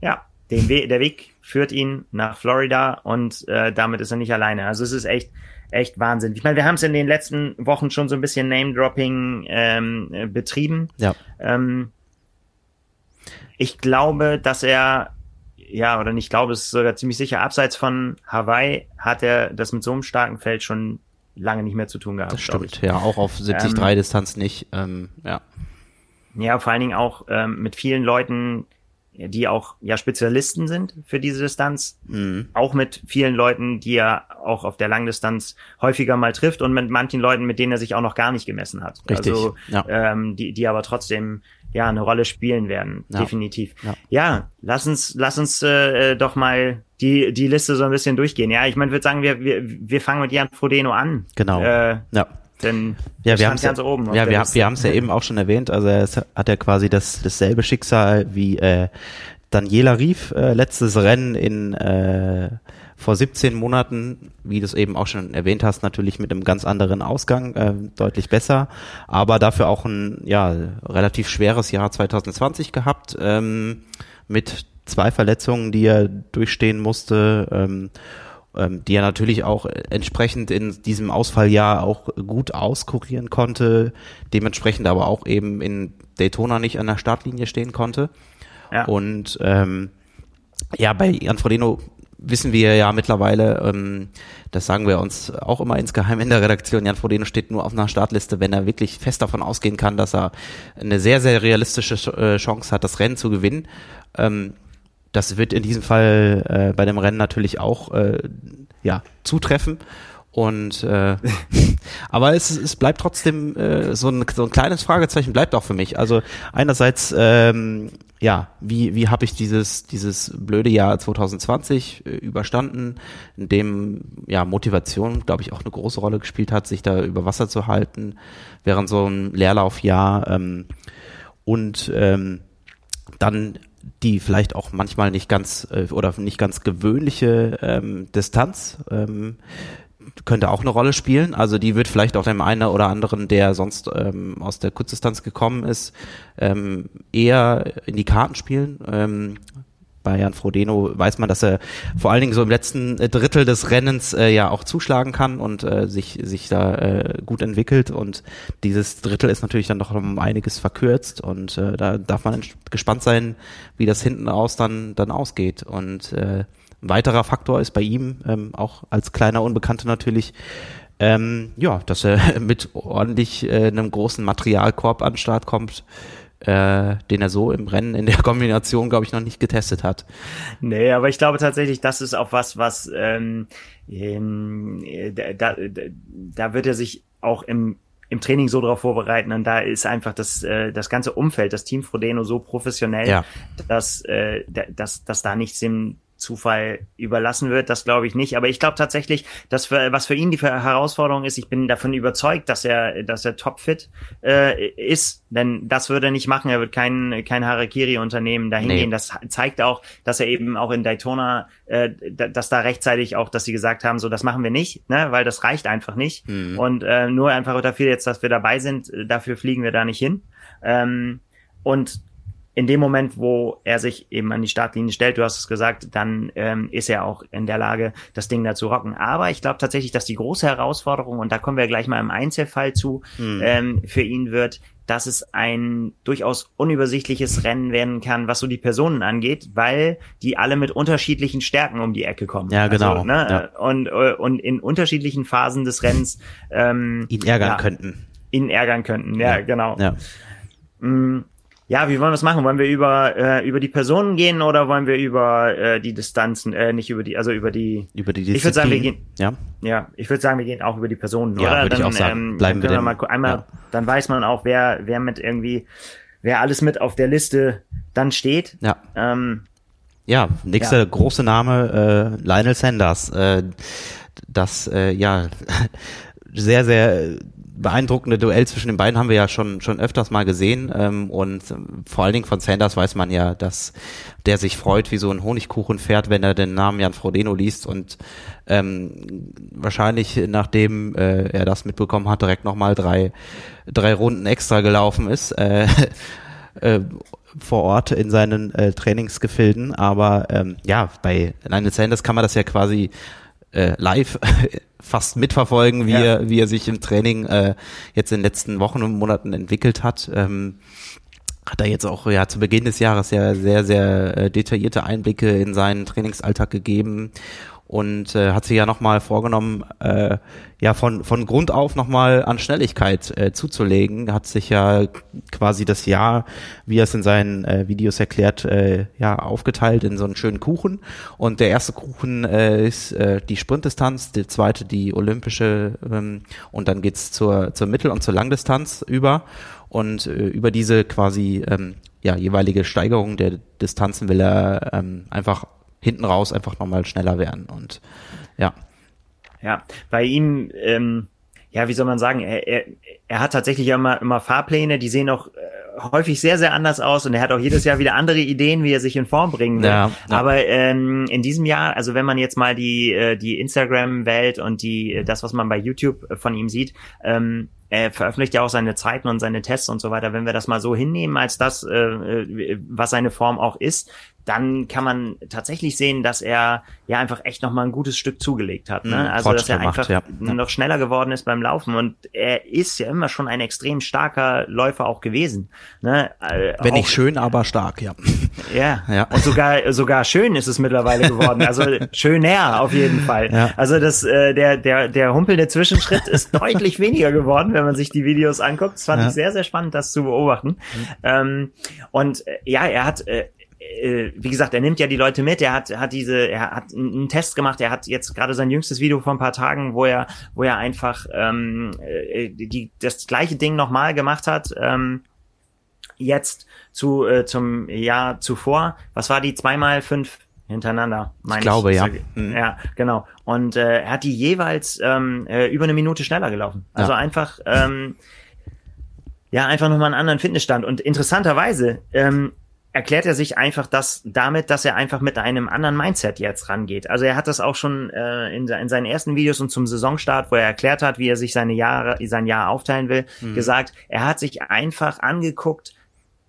ja den We der Weg führt ihn nach Florida und äh, damit ist er nicht alleine. Also es ist echt, echt Wahnsinn. Ich meine, wir haben es in den letzten Wochen schon so ein bisschen Name-Dropping ähm, äh, betrieben. Ja. Ähm, ich glaube, dass er, ja, oder nicht glaube, es ist sogar ziemlich sicher, abseits von Hawaii hat er das mit so einem starken Feld schon lange nicht mehr zu tun gehabt. Das stimmt, ja, auch auf 70-3-Distanz ähm, nicht, ähm, ja. Ja, vor allen Dingen auch ähm, mit vielen Leuten, die auch ja Spezialisten sind für diese Distanz, mhm. auch mit vielen Leuten, die er auch auf der Langdistanz häufiger mal trifft und mit manchen Leuten, mit denen er sich auch noch gar nicht gemessen hat. Richtig. Also ja. ähm, die, die aber trotzdem ja eine Rolle spielen werden, ja. definitiv. Ja. ja, lass uns, lass uns äh, doch mal die die Liste so ein bisschen durchgehen. Ja, ich meine, würde sagen, wir, wir wir fangen mit Jan Frodeno an. Genau. Äh, ja. Denn ja, wir haben ganz ja, oben. Ja, wir, wir haben es ja eben auch schon erwähnt. Also er hat ja quasi das dasselbe Schicksal wie äh, Daniela Rief, äh, letztes Rennen in äh, vor 17 Monaten, wie du es eben auch schon erwähnt hast, natürlich mit einem ganz anderen Ausgang, äh, deutlich besser, aber dafür auch ein ja relativ schweres Jahr 2020 gehabt ähm, mit zwei Verletzungen, die er durchstehen musste. Ähm, ähm, die er natürlich auch entsprechend in diesem Ausfalljahr auch gut auskurieren konnte, dementsprechend aber auch eben in Daytona nicht an der Startlinie stehen konnte. Ja. Und ähm, ja, bei Jan Frodeno wissen wir ja mittlerweile, ähm, das sagen wir uns auch immer insgeheim in der Redaktion, Jan Frodeno steht nur auf einer Startliste, wenn er wirklich fest davon ausgehen kann, dass er eine sehr, sehr realistische äh, Chance hat, das Rennen zu gewinnen. Ähm, das wird in diesem Fall äh, bei dem Rennen natürlich auch äh, ja, zutreffen. Und äh, aber es, es bleibt trotzdem äh, so, ein, so ein kleines Fragezeichen bleibt auch für mich. Also einerseits ähm, ja, wie wie habe ich dieses dieses blöde Jahr 2020 äh, überstanden, in dem ja Motivation, glaube ich, auch eine große Rolle gespielt hat, sich da über Wasser zu halten während so ein Leerlaufjahr ähm, und ähm, dann die vielleicht auch manchmal nicht ganz äh, oder nicht ganz gewöhnliche ähm, Distanz ähm, könnte auch eine Rolle spielen. Also die wird vielleicht auch dem einen oder anderen, der sonst ähm, aus der Kurzdistanz gekommen ist, ähm, eher in die Karten spielen. Ähm, bei Jan Frodeno weiß man, dass er vor allen Dingen so im letzten Drittel des Rennens äh, ja auch zuschlagen kann und äh, sich, sich da äh, gut entwickelt. Und dieses Drittel ist natürlich dann noch um einiges verkürzt und äh, da darf man gespannt sein, wie das hinten raus dann, dann ausgeht. Und äh, ein weiterer Faktor ist bei ihm, ähm, auch als kleiner Unbekannter natürlich, ähm, ja, dass er mit ordentlich äh, einem großen Materialkorb an den Start kommt äh, den er so im Rennen in der Kombination, glaube ich, noch nicht getestet hat. Nee, aber ich glaube tatsächlich, das ist auch was, was ähm, ähm, da, da, da wird er sich auch im im Training so darauf vorbereiten und da ist einfach das äh, das ganze Umfeld, das Team Frodeno so professionell, ja. dass äh, dass dass da nichts im Zufall überlassen wird, das glaube ich nicht. Aber ich glaube tatsächlich, dass für, was für ihn die Herausforderung ist, ich bin davon überzeugt, dass er, dass er topfit äh, ist, denn das würde er nicht machen. Er wird kein, kein Harakiri-Unternehmen dahin nee. gehen. Das zeigt auch, dass er eben auch in Daytona, äh, dass da rechtzeitig auch, dass sie gesagt haben, so das machen wir nicht, ne, weil das reicht einfach nicht. Mhm. Und äh, nur einfach dafür jetzt, dass wir dabei sind, dafür fliegen wir da nicht hin. Ähm, und in dem Moment, wo er sich eben an die Startlinie stellt, du hast es gesagt, dann ähm, ist er auch in der Lage, das Ding da zu rocken. Aber ich glaube tatsächlich, dass die große Herausforderung, und da kommen wir gleich mal im Einzelfall zu, mhm. ähm, für ihn wird, dass es ein durchaus unübersichtliches Rennen werden kann, was so die Personen angeht, weil die alle mit unterschiedlichen Stärken um die Ecke kommen. Ja, genau. Also, ne, ja. Und, und in unterschiedlichen Phasen des Rennens ähm, ihn ärgern ja, könnten. Ihn ärgern könnten, ja, ja. genau. Ja. Mm, ja, wie wollen wir es machen? Wollen wir über äh, über die Personen gehen oder wollen wir über äh, die Distanzen, äh, nicht über die, also über die über die Disziplin. Ich würde sagen, wir gehen. Ja. Ja, ich würde sagen, wir gehen auch über die Personen. Ja, würde ich dann, auch sagen. Ähm, Bleiben wir dem- mal einmal, ja. dann weiß man auch, wer wer mit irgendwie, wer alles mit auf der Liste dann steht. Ja. Ähm, Ja, nächster Ja. große Name, äh, Lionel Sanders. Äh, das, äh, ja, sehr, sehr beeindruckende Duell zwischen den beiden haben wir ja schon, schon öfters mal gesehen. Ähm, und vor allen Dingen von Sanders weiß man ja, dass der sich freut wie so ein Honigkuchenpferd, wenn er den Namen Jan Frodeno liest und ähm, wahrscheinlich nachdem äh, er das mitbekommen hat, direkt nochmal drei, drei Runden extra gelaufen ist. Äh, äh, vor Ort in seinen äh, Trainingsgefilden. Aber ähm, ja, bei Lionel Sanders kann man das ja quasi äh, live fast mitverfolgen, wie, Ja. er, wie er sich im Training äh, jetzt in den letzten Wochen und Monaten entwickelt hat. Ähm, hat er jetzt auch ja zu Beginn des Jahres ja sehr, sehr äh, detaillierte Einblicke in seinen Trainingsalltag gegeben und äh, hat sich ja nochmal vorgenommen, äh, ja von, von Grund auf nochmal an Schnelligkeit äh, zuzulegen, hat sich ja quasi das Jahr, wie er es in seinen äh, Videos erklärt, äh, ja aufgeteilt in so einen schönen Kuchen. Und der erste Kuchen äh, ist äh, die Sprintdistanz, der zweite die olympische ähm, und dann geht's zur, zur Mittel- und zur Langdistanz über. Und äh, über diese quasi ähm, ja, jeweilige Steigerung der Distanzen will er ähm, einfach hinten raus einfach nochmal schneller werden. Und ja, Ja, bei ihm, ähm, ja, wie soll man sagen, er, er, er hat tatsächlich immer, immer Fahrpläne, die sehen auch äh, häufig sehr, sehr anders aus und er hat auch jedes Jahr wieder andere Ideen, wie er sich in Form bringen will. Ja, ja. Aber ähm, in diesem Jahr, also wenn man jetzt mal die, äh, die Instagram-Welt und die, äh, das, was man bei YouTube äh, von ihm sieht, ähm, er veröffentlicht ja auch seine Zeiten und seine Tests und so weiter. Wenn wir das mal so hinnehmen als das, äh, äh, was seine Form auch ist, dann kann man tatsächlich sehen, dass er ja einfach echt noch mal ein gutes Stück zugelegt hat. Ne? Mhm, Also dass er Fortschritt macht, einfach ja. Noch schneller geworden ist beim Laufen und er ist ja immer schon ein extrem starker Läufer auch gewesen. Ne? Äh, wenn auch, nicht schön, aber stark, ja. ja. Ja. Und sogar sogar schön ist es mittlerweile geworden. Also schöner auf jeden Fall. Ja. Also das äh, der der der humpelnde Zwischenschritt ist deutlich weniger geworden, wenn man sich die Videos anguckt. Das fand Ja. ich sehr sehr spannend, das zu beobachten. Ähm, und äh, ja, er hat äh, äh, wie gesagt, er nimmt ja die Leute mit. Er hat, hat diese, er hat einen Test gemacht. Er hat jetzt gerade sein jüngstes Video vor ein paar Tagen, wo er, wo er einfach ähm, äh, die, das gleiche Ding nochmal gemacht hat. Ähm, jetzt zu äh, zum Jahr zuvor. Was war die zweimal fünf hintereinander? Meine glaube, ja. Ist Mhm. Ja, genau. Und äh, er hat die jeweils ähm, äh, über eine Minute schneller gelaufen. Also Ja. einfach ähm, ja einfach nochmal einen anderen Fitnessstand. Und interessanterweise ähm, erklärt er sich einfach das damit, dass er einfach mit einem anderen Mindset jetzt rangeht. Also er hat das auch schon äh, in, in seinen ersten Videos und zum Saisonstart, wo er erklärt hat, wie er sich seine Jahre, sein Jahr aufteilen will, gesagt, er hat sich einfach angeguckt,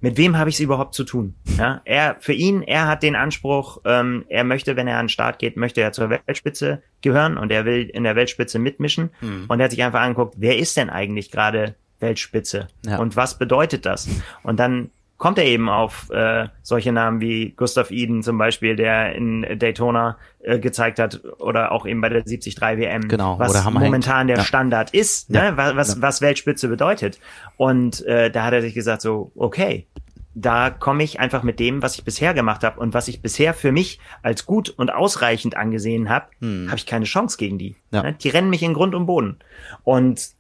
mit wem habe ich es überhaupt zu tun? Ja, er für ihn, er hat den Anspruch, ähm, er möchte, wenn er an den Start geht, möchte er zur Weltspitze gehören und er will in der Weltspitze mitmischen. Und er hat sich einfach angeguckt, wer ist denn eigentlich gerade Weltspitze Ja. und was bedeutet das? Und dann kommt er eben auf äh, solche Namen wie Gustav Iden zum Beispiel, der in Daytona äh, gezeigt hat oder auch eben bei der 73 WM, Genau, was momentan der Ja. Standard ist, Ja. ne? was, was, was Weltspitze bedeutet. Und äh, da hat er sich gesagt so, okay, da komme ich einfach mit dem, was ich bisher gemacht habe und was ich bisher für mich als gut und ausreichend angesehen habe, Hm. habe ich keine Chance gegen die. Ja. Ne? Die rennen mich in Grund und Boden. Und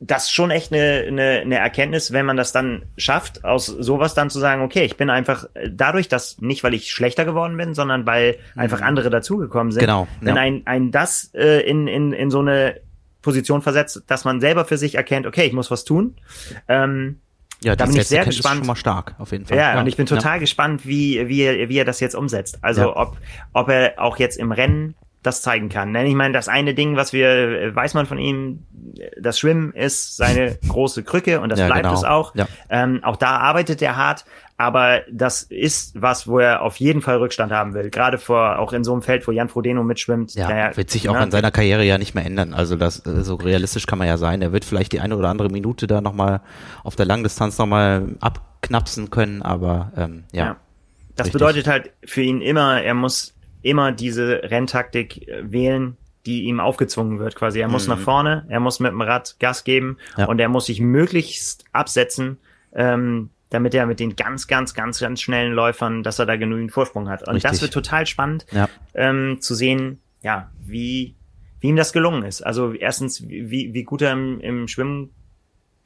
das ist schon echt eine, eine, eine Erkenntnis, wenn man das dann schafft, aus sowas dann zu sagen, okay, ich bin einfach äh, dadurch, dass nicht, weil ich schlechter geworden bin, sondern weil einfach andere dazugekommen sind. Mhm. Genau, Wenn ja. ein, ein das äh, in, in, in so eine Position versetzt, dass man selber für sich erkennt, okay, ich muss was tun. Ähm, Ja, Da bin ich sehr Selbsterkenntnis ist gespannt. schon mal stark, auf jeden Fall. ja, und ich bin total gespannt, wie, wie, er, wie er das jetzt umsetzt. Also Ja. ob, ob er auch jetzt im Rennen das zeigen kann. Denn ich meine, das eine Ding, was wir, äh, weiß man von ihm, das Schwimmen ist seine große Krücke und das Ja, bleibt genau. es auch. Ja. Ähm, auch da arbeitet er hart, aber das ist was, wo er auf jeden Fall Rückstand haben will. Gerade vor, auch in so einem Feld, wo Jan Frodeno mitschwimmt. Ja, der, wird sich auch ne, in seiner Karriere ja nicht mehr ändern. Also das äh, so realistisch kann man ja sein. Er wird vielleicht die eine oder andere Minute da nochmal auf der Langdistanz nochmal abknapsen können, aber ähm, ja. Ja. Das Richtig. bedeutet halt für ihn immer, er muss immer diese Renntaktik äh, wählen, die ihm aufgezwungen wird quasi. Er muss nach vorne, er muss mit dem Rad Gas geben Ja. und er muss sich möglichst absetzen, ähm, damit er mit den ganz, ganz, ganz, ganz schnellen Läufern, dass er da genügend Vorsprung hat. Und Richtig. das wird total spannend Ja. ähm, zu sehen, ja, wie, wie ihm das gelungen ist. Also erstens, wie, wie gut er im, im Schwimmen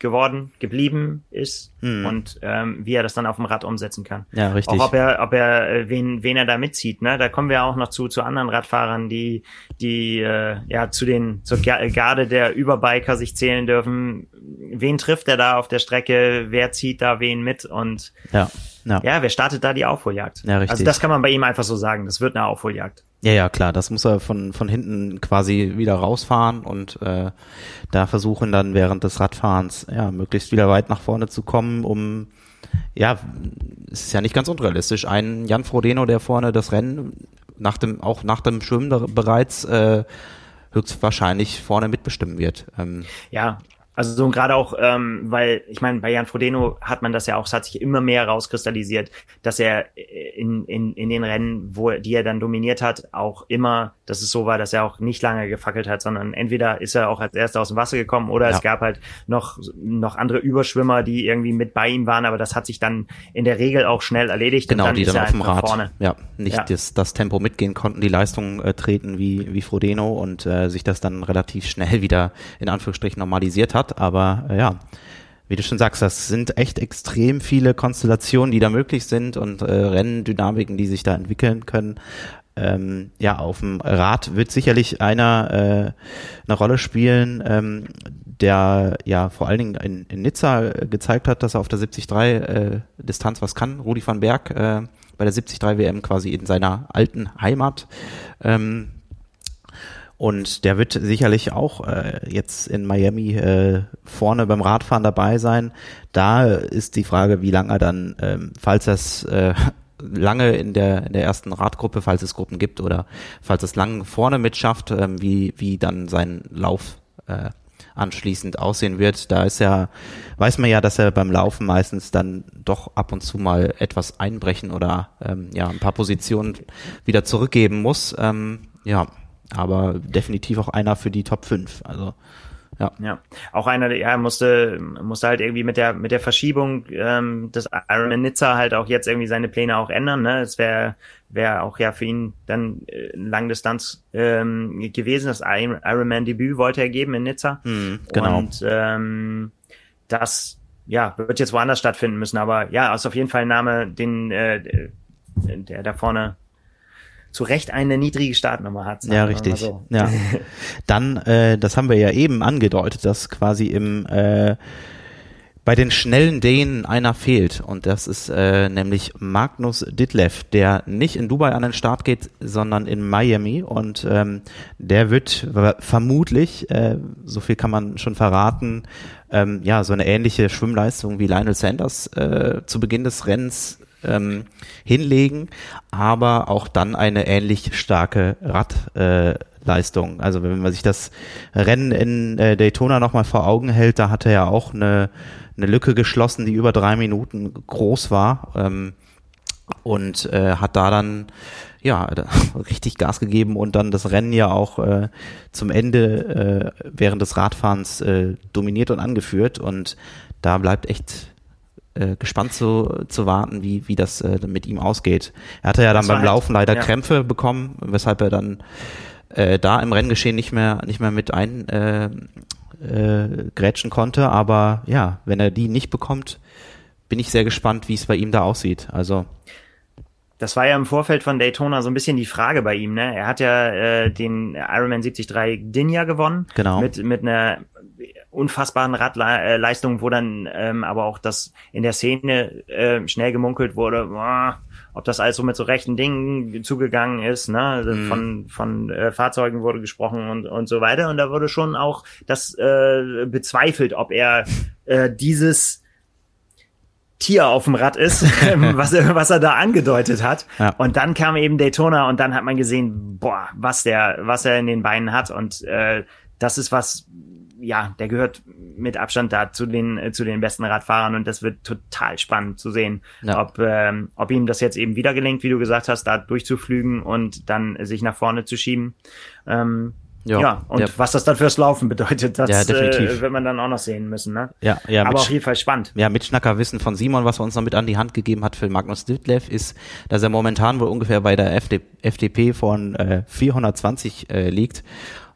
geworden, geblieben ist Mhm. und ähm, wie er das dann auf dem Rad umsetzen kann. Ja, richtig. Auch ob er, ob er, äh, wen, wen er da mitzieht, ne? Da kommen wir auch noch zu, zu anderen Radfahrern, die, die äh, ja zu den zur Ga- Garde der Überbiker sich zählen dürfen. Wen trifft er da auf der Strecke? Wer zieht da wen mit? Und ja, ja. ja, wer startet da die Aufholjagd? Ja, richtig. Also das kann man bei ihm einfach so sagen. Das wird eine Aufholjagd. Ja, ja, klar, das muss er von, von hinten quasi wieder rausfahren und äh, da versuchen dann während des Radfahrens ja möglichst wieder weit nach vorne zu kommen, um ja, es ist ja nicht ganz unrealistisch. Ein Jan Frodeno, der vorne das Rennen nach dem, auch nach dem Schwimmen bereits äh, höchstwahrscheinlich vorne mitbestimmen wird. Ähm, Ja, also so gerade auch, ähm, weil ich meine, bei Jan Frodeno hat man das ja auch, es hat sich immer mehr rauskristallisiert, dass er in, in, in den Rennen, wo die er dann dominiert hat, auch immer, dass es so war, dass er auch nicht lange gefackelt hat, sondern entweder ist er auch als erster aus dem Wasser gekommen oder Ja. es gab halt noch, noch andere Überschwimmer, die irgendwie mit bei ihm waren, aber das hat sich dann in der Regel auch schnell erledigt. und genau, die ist dann auf dem Rad Vorne. ja, nicht Ja. Das, das Tempo mitgehen konnten, die Leistung äh, treten wie, wie Frodeno und äh, sich das dann relativ schnell wieder in Anführungsstrichen normalisiert hat. Aber äh, ja, wie du schon sagst, das sind echt extrem viele Konstellationen, die da möglich sind und äh, Renndynamiken, die sich da entwickeln können. Ähm, ja, auf dem Rad wird sicherlich einer äh, eine Rolle spielen, ähm, der ja vor allen Dingen in, in Nizza äh, gezeigt hat, dass er auf der 73 äh, Distanz was kann. Rudi van Berg äh, bei der 73 WM quasi in seiner alten Heimat. Ähm, und der wird sicherlich auch äh, jetzt in Miami äh, vorne beim Radfahren dabei sein. Da ist die Frage, wie lange er dann, ähm, falls das äh, lange in der, in der ersten Radgruppe, falls es Gruppen gibt oder falls es lang vorne mitschafft, ähm, wie, wie dann sein Lauf äh, anschließend aussehen wird. Da ist ja, weiß man ja, dass er beim Laufen meistens dann doch ab und zu mal etwas einbrechen oder ähm, ja ein paar Positionen wieder zurückgeben muss. Ähm, ja, aber definitiv auch einer für die Top 5. Also ja. Ja, auch einer, der ja, musste, musste halt irgendwie mit der, mit der Verschiebung ähm, des Ironman Nizza halt auch jetzt irgendwie seine Pläne auch ändern. Ne? Es wäre wäre auch ja für ihn dann äh, Langdistanz ähm, gewesen. Das Iron- Ironman-Debüt wollte er geben in Nizza. Hm, genau. Und ähm, das ja, wird jetzt woanders stattfinden müssen. Aber ja, ist auf jeden Fall ein Name, den äh, der da vorne zu Recht eine niedrige Startnummer hat. Ja, richtig. so. Ja. Dann, äh, das haben wir ja eben angedeutet, dass quasi im äh, bei den schnellen Dänen einer fehlt und das ist äh, nämlich Magnus Ditlev, der nicht in Dubai an den Start geht, sondern in Miami und ähm, der wird vermutlich, äh, so viel kann man schon verraten, ähm, ja so eine ähnliche Schwimmleistung wie Lionel Sanders äh, zu Beginn des Rennens ähm, hinlegen, aber auch dann eine ähnlich starke Radleistung. Äh, also wenn man sich das Rennen in äh, Daytona nochmal vor Augen hält, da hatte er auch eine, eine Lücke geschlossen, die über drei Minuten groß war ähm, und äh, hat da dann ja richtig Gas gegeben und dann das Rennen ja auch äh, zum Ende äh, während des Radfahrens äh, dominiert und angeführt und da bleibt echt äh, gespannt zu, zu warten, wie, wie das äh, mit ihm ausgeht. Er hatte ja dann beim halt- Laufen leider ja. Krämpfe bekommen, weshalb er dann äh, da im Renngeschehen nicht mehr nicht mehr mit ein äh, äh, grätschen konnte. Aber ja, wenn er die nicht bekommt, bin ich sehr gespannt, wie es bei ihm da aussieht. Also Das war ja im Vorfeld von Daytona so ein bisschen die Frage bei ihm, ne? Er hat ja äh, den Ironman 73 Dinja gewonnen. Genau. Mit, mit einer unfassbaren Radleistung, wo dann ähm, aber auch das in der Szene äh, schnell gemunkelt wurde, boah, ob das alles so mit so rechten Dingen zugegangen ist, ne? Also Mhm. Von, von äh, Fahrzeugen wurde gesprochen und, und so weiter. Und da wurde schon auch das äh, bezweifelt, ob er äh, dieses Tier auf dem Rad ist, was, er- was er da angedeutet hat. Ja. Und dann kam eben Daytona und dann hat man gesehen, boah, was der, was er in den Beinen hat. Und äh, das ist was, ja, der gehört mit Abstand da zu den, äh, zu den besten Radfahrern und das wird total spannend zu sehen, Ja. ob, ähm, ob ihm das jetzt eben wieder gelingt, wie du gesagt hast, da durchzuflügen und dann sich nach vorne zu schieben. Ähm, Ja, ja und der, was das dann fürs Laufen bedeutet, das ja, äh, wird man dann auch noch sehen müssen. Ne? Ja, ja, aber auf jeden Fall spannend. Ja, Mitschnacker-Wissen von Simon, was er uns noch mit an die Hand gegeben hat für Magnus Ditlev, ist, dass er momentan wohl ungefähr bei der FD, FDP von äh, 420 äh, liegt.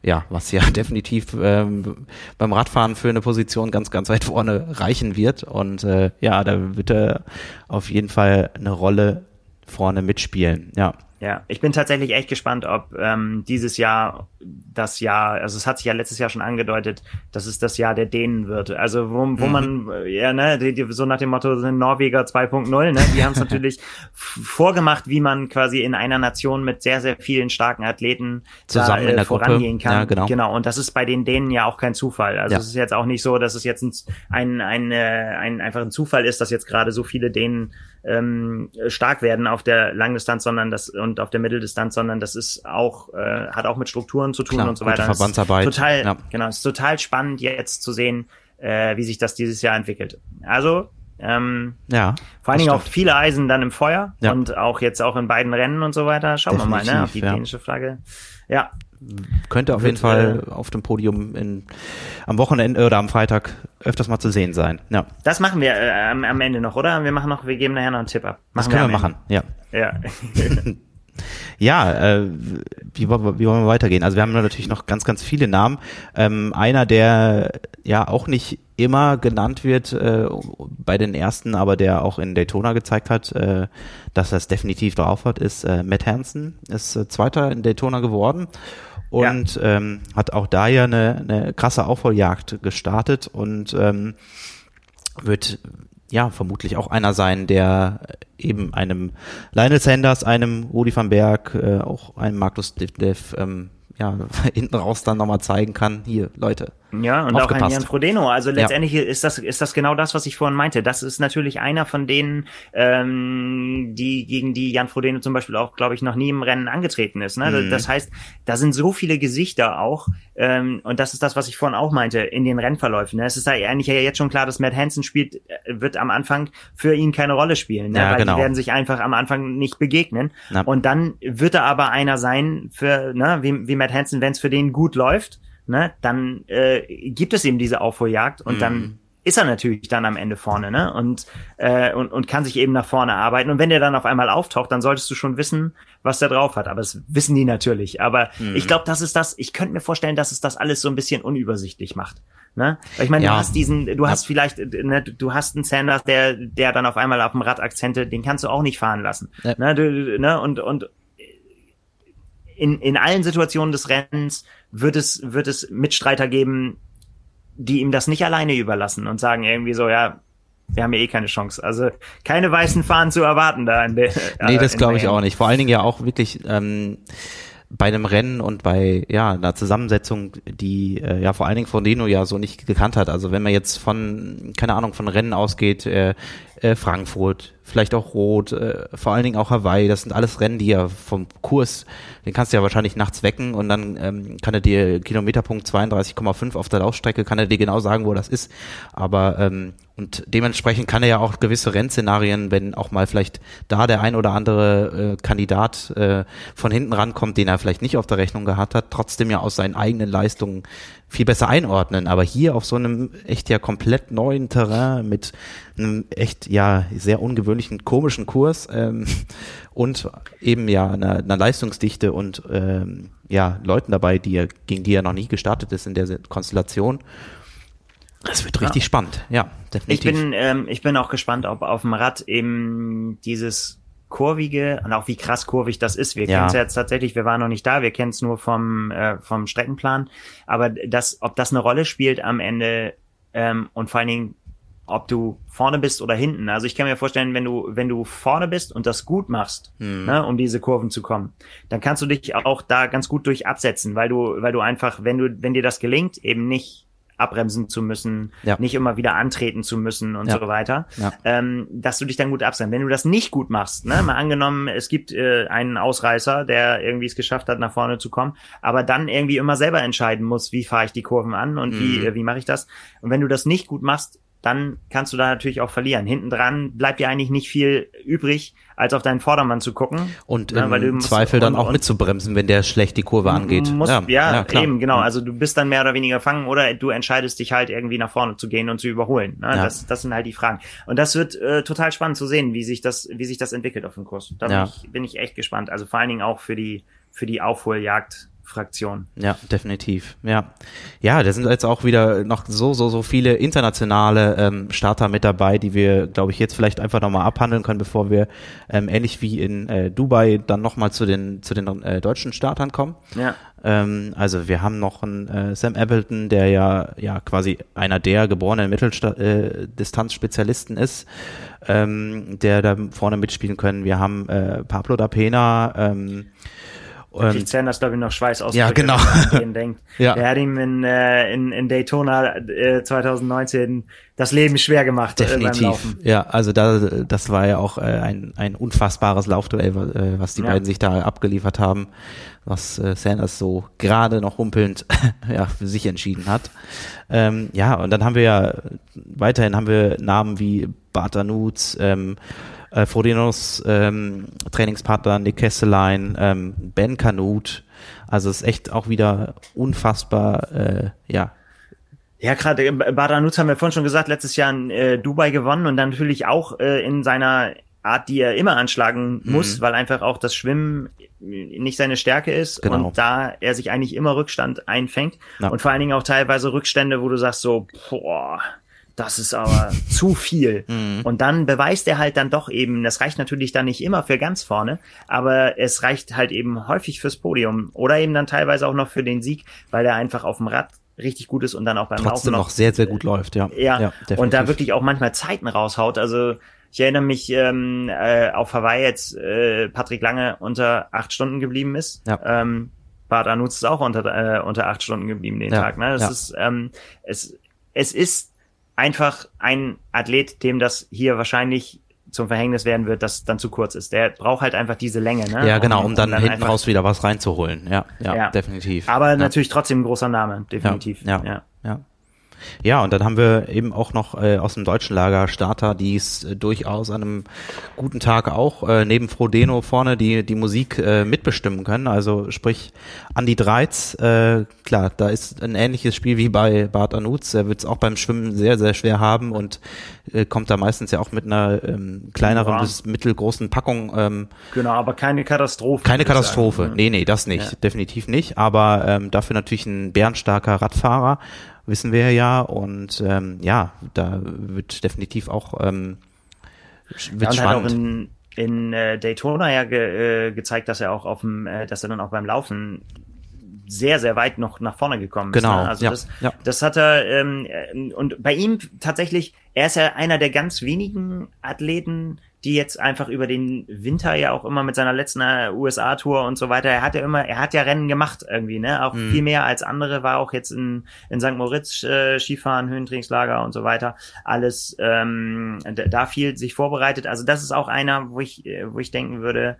Ja, was ja definitiv ähm, beim Radfahren für eine Position ganz, ganz weit vorne reichen wird. Und äh, ja, da wird er auf jeden Fall eine Rolle vorne mitspielen. Ja. Ja, ich bin tatsächlich echt gespannt, ob ähm, dieses Jahr das Jahr, also es hat sich ja letztes Jahr schon angedeutet, dass es das Jahr der Dänen wird. Also wo, wo mhm. man, ja, ne, die, die, so nach dem Motto sind Norweger 2.0, ne, die haben es natürlich vorgemacht, wie man quasi in einer Nation mit sehr, sehr vielen starken Athleten zusammen da, äh, in der vorangehen Gruppe. kann. Ja, genau. genau. Und das ist bei den Dänen ja auch kein Zufall. Also ja. es ist jetzt auch nicht so, dass es jetzt ein, ein, ein, äh, ein einfach ein Zufall ist, dass jetzt gerade so viele Dänen ähm, stark werden auf der Langdistanz, sondern das und auf der Mitteldistanz, sondern das ist auch äh, hat auch mit Strukturen zu tun Klar, und so weiter. Verbandsarbeit. Total, ja. genau, es ist total spannend jetzt zu sehen, äh, wie sich das dieses Jahr entwickelt. Also ähm, ja, vor allen Dingen auch viele Eisen dann im Feuer ja. und auch jetzt auch in beiden Rennen und so weiter. Schauen Definitiv, wir mal, ne, auf die ja. dänische Flagge. Ja, könnte auf jeden Fall äh, auf dem Podium in, am Wochenende oder am Freitag öfters mal zu sehen sein. Ja. Das machen wir äh, am, am, Ende noch, oder? Wir machen noch, wir geben nachher noch einen Tipp ab. Machen das können wir, wir machen, ja. Ja. ja, äh, wie, wie wollen wir weitergehen? Also wir haben natürlich noch ganz, ganz viele Namen. Ähm, einer, der ja auch nicht immer genannt wird äh, bei den ersten, aber der auch in Daytona gezeigt hat, äh, dass es definitiv drauf hat, ist äh, Matt Hansen, ist äh, Zweiter in Daytona geworden und ja. ähm, hat auch da ja eine, eine krasse Aufholjagd gestartet und ähm, wird ja vermutlich auch einer sein, der eben einem Lionel Sanders, einem Rudi van Berg, äh, auch einem Markus Dev ähm, ja, hinten raus dann nochmal zeigen kann, hier, Leute, ja, und auch ein Jan Frodeno. Also letztendlich ja. ist das ist das genau das, was ich vorhin meinte. Das ist natürlich einer von denen, ähm, die gegen die Jan Frodeno zum Beispiel auch, glaube ich, noch nie im Rennen angetreten ist. Ne? Mhm. Das heißt, da sind so viele Gesichter auch, ähm, und das ist das, was ich vorhin auch meinte in den Rennverläufen. Ne? Es ist ja eigentlich ja jetzt schon klar, dass Matt Hansen spielt, äh, wird am Anfang für ihn keine Rolle spielen, ne? ja, weil genau. die werden sich einfach am Anfang nicht begegnen. Ja. Und dann wird er aber einer sein für, ne, wie, wie Matt Hansen, wenn es für den gut läuft ne, dann äh, gibt es eben diese Aufholjagd und mhm. dann ist er natürlich dann am Ende vorne, ne? Und, äh, und, und kann sich eben nach vorne arbeiten. Und wenn der dann auf einmal auftaucht, dann solltest du schon wissen, was der drauf hat. Aber das wissen die natürlich. Aber mhm. ich glaube, das ist das, ich könnte mir vorstellen, dass es das alles so ein bisschen unübersichtlich macht. Ne? Weil ich meine, ja. du hast diesen, du hast vielleicht, ne, du hast einen Sanders, der, der dann auf einmal auf dem Rad Akzente, den kannst du auch nicht fahren lassen. Ja. Ne? Du, ne? Und, und in, in allen Situationen des Rennens wird es, wird es Mitstreiter geben, die ihm das nicht alleine überlassen und sagen irgendwie so, ja, wir haben ja eh keine Chance. Also keine weißen Fahnen zu erwarten da. In der, nee, das glaube ich auch nicht. Vor allen Dingen ja auch wirklich ähm, bei einem Rennen und bei ja einer Zusammensetzung, die äh, ja vor allen Dingen von Dino ja so nicht gekannt hat. Also wenn man jetzt von keine Ahnung von Rennen ausgeht, äh, äh, Frankfurt, vielleicht auch Rot, äh, vor allen Dingen auch Hawaii. Das sind alles Rennen, die ja vom Kurs, den kannst du ja wahrscheinlich nachts wecken und dann ähm, kann er dir Kilometerpunkt 32,5 auf der Laufstrecke, kann er dir genau sagen, wo das ist. Aber ähm, und dementsprechend kann er ja auch gewisse Rennszenarien, wenn auch mal vielleicht da der ein oder andere äh, Kandidat äh, von hinten rankommt, den er vielleicht nicht auf der Rechnung gehabt hat, trotzdem ja aus seinen eigenen Leistungen viel besser einordnen. Aber hier auf so einem echt ja komplett neuen Terrain mit einem echt ja sehr ungewöhnlichen komischen Kurs ähm, und eben ja einer, einer Leistungsdichte und ähm, ja Leuten dabei, die er, gegen die er noch nie gestartet ist in der Konstellation. Das wird richtig ja. spannend, ja, definitiv. Ich bin, ähm, ich bin auch gespannt, ob auf dem Rad eben dieses kurvige und auch wie krass kurvig das ist. Wir ja. kennen es ja jetzt tatsächlich, wir waren noch nicht da, wir kennen es nur vom, äh, vom Streckenplan. Aber das, ob das eine Rolle spielt am Ende ähm, und vor allen Dingen, ob du vorne bist oder hinten. Also ich kann mir vorstellen, wenn du, wenn du vorne bist und das gut machst, hm. ne, um diese Kurven zu kommen, dann kannst du dich auch da ganz gut durch absetzen, weil du, weil du einfach, wenn du, wenn dir das gelingt, eben nicht abbremsen zu müssen, ja. nicht immer wieder antreten zu müssen und ja. so weiter, ja. ähm, dass du dich dann gut absendest. Wenn du das nicht gut machst, ne, mal angenommen, es gibt äh, einen Ausreißer, der irgendwie es geschafft hat, nach vorne zu kommen, aber dann irgendwie immer selber entscheiden muss, wie fahre ich die Kurven an und mhm. wie, äh, wie mache ich das. Und wenn du das nicht gut machst, dann kannst du da natürlich auch verlieren. Hinten dran bleibt dir eigentlich nicht viel übrig, als auf deinen Vordermann zu gucken. Und ja, im musst, Zweifel dann auch mitzubremsen, wenn der schlecht die Kurve angeht. Musst, ja, ja, ja eben, genau. Also du bist dann mehr oder weniger fangen oder du entscheidest dich halt irgendwie nach vorne zu gehen und zu überholen. Ne? Das, das sind halt die Fragen. Und das wird äh, total spannend zu sehen, wie sich das, wie sich das entwickelt auf dem Kurs. Da bin, ich, bin ich echt gespannt. Also vor allen Dingen auch für die, für die Aufholjagd Fraktion. Ja, definitiv. Ja, ja, da sind jetzt auch wieder noch so so so viele internationale ähm, Starter mit dabei, die wir, glaube ich, jetzt vielleicht einfach nochmal abhandeln können, bevor wir ähm, ähnlich wie in äh, Dubai dann nochmal zu den zu den äh, deutschen Startern kommen. Ja. Ähm, also wir haben noch einen äh, Sam Appleton, der ja ja quasi einer der geborenen Mitteldistanzspezialisten äh, ist, ähm, der da vorne mitspielen können. Wir haben äh, Pablo da Pena. Ähm, da kriegt Sanders, glaube ich, noch Schweiß aus. Ja, genau. denkt. ja. Der hat ihm in, äh, in, in Daytona äh, 2019 das Leben schwer gemacht. Äh, Definitiv. Äh, ja, also da, das war ja auch äh, ein, ein unfassbares Laufduell, äh, was die ja. beiden sich da abgeliefert haben, was äh, Sanders so gerade noch humpelnd ja, für sich entschieden hat. Ähm, ja, und dann haben wir ja weiterhin haben wir Namen wie Bartanutz, ähm, äh, Frodinos ähm, Trainingspartner Nick Kesselein, ähm, Ben Kanut. Also es ist echt auch wieder unfassbar, äh, ja. Ja, gerade äh, Badanutz haben wir vorhin schon gesagt, letztes Jahr in äh, Dubai gewonnen und dann natürlich auch äh, in seiner Art, die er immer anschlagen mhm. muss, mhm. weil einfach auch das Schwimmen nicht seine Stärke ist genau. und da er sich eigentlich immer Rückstand einfängt ja. und vor allen Dingen auch teilweise Rückstände, wo du sagst so, boah, das ist aber zu viel. Mhm. Und dann beweist er halt dann doch eben, das reicht natürlich dann nicht immer für ganz vorne, aber es reicht halt eben häufig fürs Podium oder eben dann teilweise auch noch für den Sieg, weil er einfach auf dem Rad richtig gut ist und dann auch beim Trotzdem Laufen noch, noch sehr, sehr gut läuft, ja. Ja, ja und da wirklich auch manchmal Zeiten raushaut. Also ich erinnere mich ähm, äh, auf Hawaii jetzt äh, Patrick Lange unter acht Stunden geblieben ist. Ja. Ähm, Bart Anutz ist auch unter, äh, unter acht Stunden geblieben den ja. Tag. Ne? Das ja. ist, ähm, es, es ist einfach ein Athlet, dem das hier wahrscheinlich zum Verhängnis werden wird, das dann zu kurz ist. Der braucht halt einfach diese Länge. Ne? Ja, genau, um, um dann, dann, hinten raus wieder was reinzuholen. Ja, ja, ja. definitiv. Aber ja. natürlich trotzdem ein großer Name, definitiv. Ja, ja. ja. Ja, und dann haben wir eben auch noch äh, aus dem deutschen Lager Starter, die es äh, durchaus an einem guten Tag auch äh, neben Frodeno vorne die die Musik äh, mitbestimmen können. Also sprich Andi Dreiz, äh, klar, da ist ein ähnliches Spiel wie bei Bart Anutz. Er wird es auch beim Schwimmen sehr sehr schwer haben und äh, kommt da meistens ja auch mit einer ähm, kleineren ja. bis mittelgroßen Packung. Ähm, genau, aber keine Katastrophe. Keine Katastrophe. Sagen. Nee, nee, das nicht, ja. definitiv nicht. Aber ähm, dafür natürlich ein bärenstarker Radfahrer wissen wir ja. Und ähm, ja, da wird definitiv auch ähm, wird ja, spannend. Hat auch in, in äh, Daytona ja ge, äh, gezeigt, dass er auch auf dem, äh, dass er dann auch beim Laufen sehr, sehr weit noch nach vorne gekommen ist. Genau. Ne? Also ja, das, ja. das hat er, ähm, äh, und bei ihm tatsächlich, er ist ja einer der ganz wenigen Athleten, die jetzt einfach über den Winter ja auch immer mit seiner letzten äh, USA-Tour und so weiter, er hat ja immer, er hat ja Rennen gemacht irgendwie, ne? Auch mhm. viel mehr als andere, war auch jetzt in, in St. Moritz äh, Skifahren, Höhentrainingslager und so weiter. Alles ähm, da viel sich vorbereitet. Also das ist auch einer, wo ich, äh, wo ich denken würde,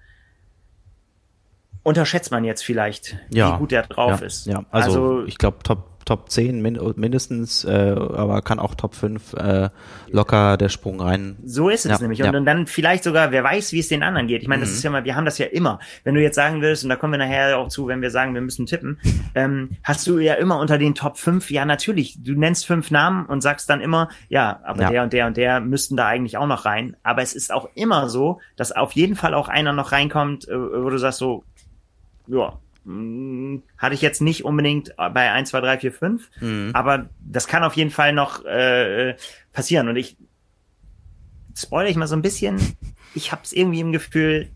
unterschätzt man jetzt vielleicht, ja, wie gut der drauf ja, ist. Ja, also, also ich glaube Top Top 10 min mindestens, äh, aber kann auch Top 5 äh, locker der Sprung rein. So ist es ja, nämlich. Und, ja. und, dann vielleicht sogar, wer weiß, wie es den anderen geht. Ich meine, das mhm. ist ja mal, wir haben das ja immer. Wenn du jetzt sagen willst, und da kommen wir nachher auch zu, wenn wir sagen, wir müssen tippen, ähm, hast du ja immer unter den Top 5, ja natürlich, du nennst fünf Namen und sagst dann immer, ja, aber ja. der und der und der müssten da eigentlich auch noch rein. Aber es ist auch immer so, dass auf jeden Fall auch einer noch reinkommt, äh, wo du sagst so, ja, hm, hatte ich jetzt nicht unbedingt bei 1, 2, 3, 4, 5, mhm. aber das kann auf jeden Fall noch äh, passieren. Und ich spoilere ich mal so ein bisschen, ich habe es irgendwie im Gefühl,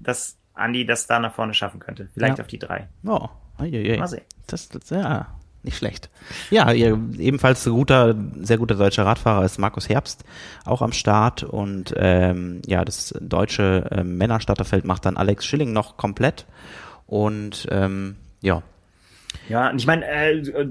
dass Andy das da nach vorne schaffen könnte. Vielleicht ja. auf die 3. Oh, ei, ei, ei. mal sehen. Das, das, ja, nicht schlecht. Ja, ihr, ebenfalls guter, sehr guter deutscher Radfahrer ist Markus Herbst auch am Start und ähm, ja, das deutsche äh, Männerstarterfeld macht dann Alex Schilling noch komplett und ähm, ja. Ja, und ich meine, äh, äh,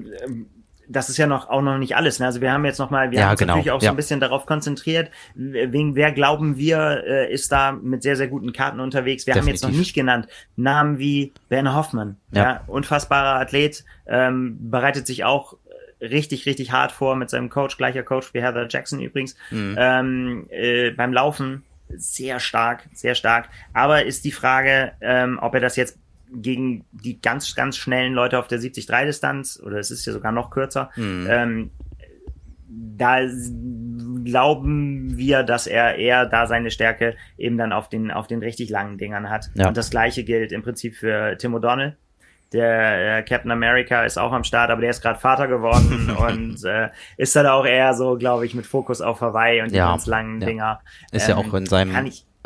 das ist ja noch auch noch nicht alles. Ne? Also wir haben jetzt noch mal, wir ja, haben uns genau. natürlich auch so ein bisschen darauf konzentriert, wegen wer glauben wir äh, ist da mit sehr sehr guten Karten unterwegs. Wir Definitiv. haben jetzt noch nicht genannt Namen wie Ben Hoffmann, ja, ja unfassbarer Athlet, ähm, bereitet sich auch richtig, richtig hart vor mit seinem Coach, gleicher Coach wie Heather Jackson übrigens. Mhm. Ähm, äh, beim Laufen sehr stark, sehr stark. Aber ist die Frage, ähm, ob er das jetzt gegen die ganz, ganz schnellen Leute auf der 70-3-Distanz, oder es ist ja sogar noch kürzer, mhm. ähm, da glauben wir, dass er eher da seine Stärke eben dann auf den, auf den richtig langen Dingern hat. Ja. Und das gleiche gilt im Prinzip für Tim O'Donnell. Der äh, Captain America ist auch am Start, aber der ist gerade Vater geworden und äh, ist dann auch eher so, glaube ich, mit Fokus auf Hawaii und die ja, ganz langen ja. Dinger. Ist ähm, ja auch in seinem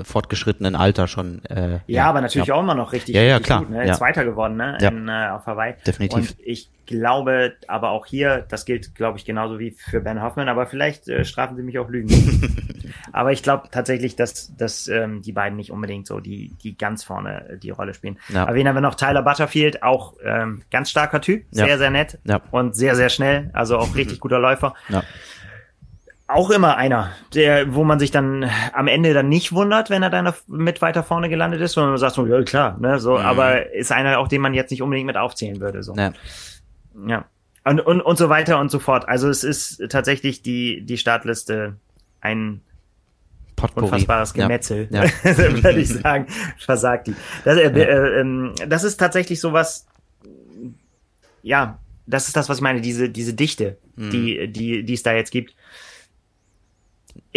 fortgeschrittenen Alter schon. Äh, ja, ja, aber natürlich ja. auch immer noch richtig, ja, ja, richtig klar. gut. Ne? Ja. Zweiter geworden ne? Ja. In, äh, auf Hawaii. Definitiv. Und ich glaube, aber auch hier, das gilt, glaube ich, genauso wie für Ben Hoffman, aber vielleicht äh, strafen sie mich auch Lügen. aber ich glaube tatsächlich, dass, dass ähm, die beiden nicht unbedingt so die, die ganz vorne äh, die Rolle spielen. Ja. Aber wen haben wir noch? Tyler Butterfield, auch ähm, ganz starker Typ, sehr, sehr nett ja. und sehr, sehr schnell, also auch richtig guter Läufer. Ja auch immer einer, der, wo man sich dann am Ende dann nicht wundert, wenn er dann mit weiter vorne gelandet ist, sondern man sagt so, ja klar, ne, so, mhm. aber ist einer auch, den man jetzt nicht unbedingt mit aufzählen würde, so. Ja. ja. Und, und, und so weiter und so fort. Also es ist tatsächlich die, die Startliste ein Potpourri. unfassbares Gemetzel, ja. ja. würde ich sagen, versagt die. Das, äh, äh, äh, das ist tatsächlich sowas, ja, das ist das, was ich meine, diese, diese Dichte, mhm. die, die, die es da jetzt gibt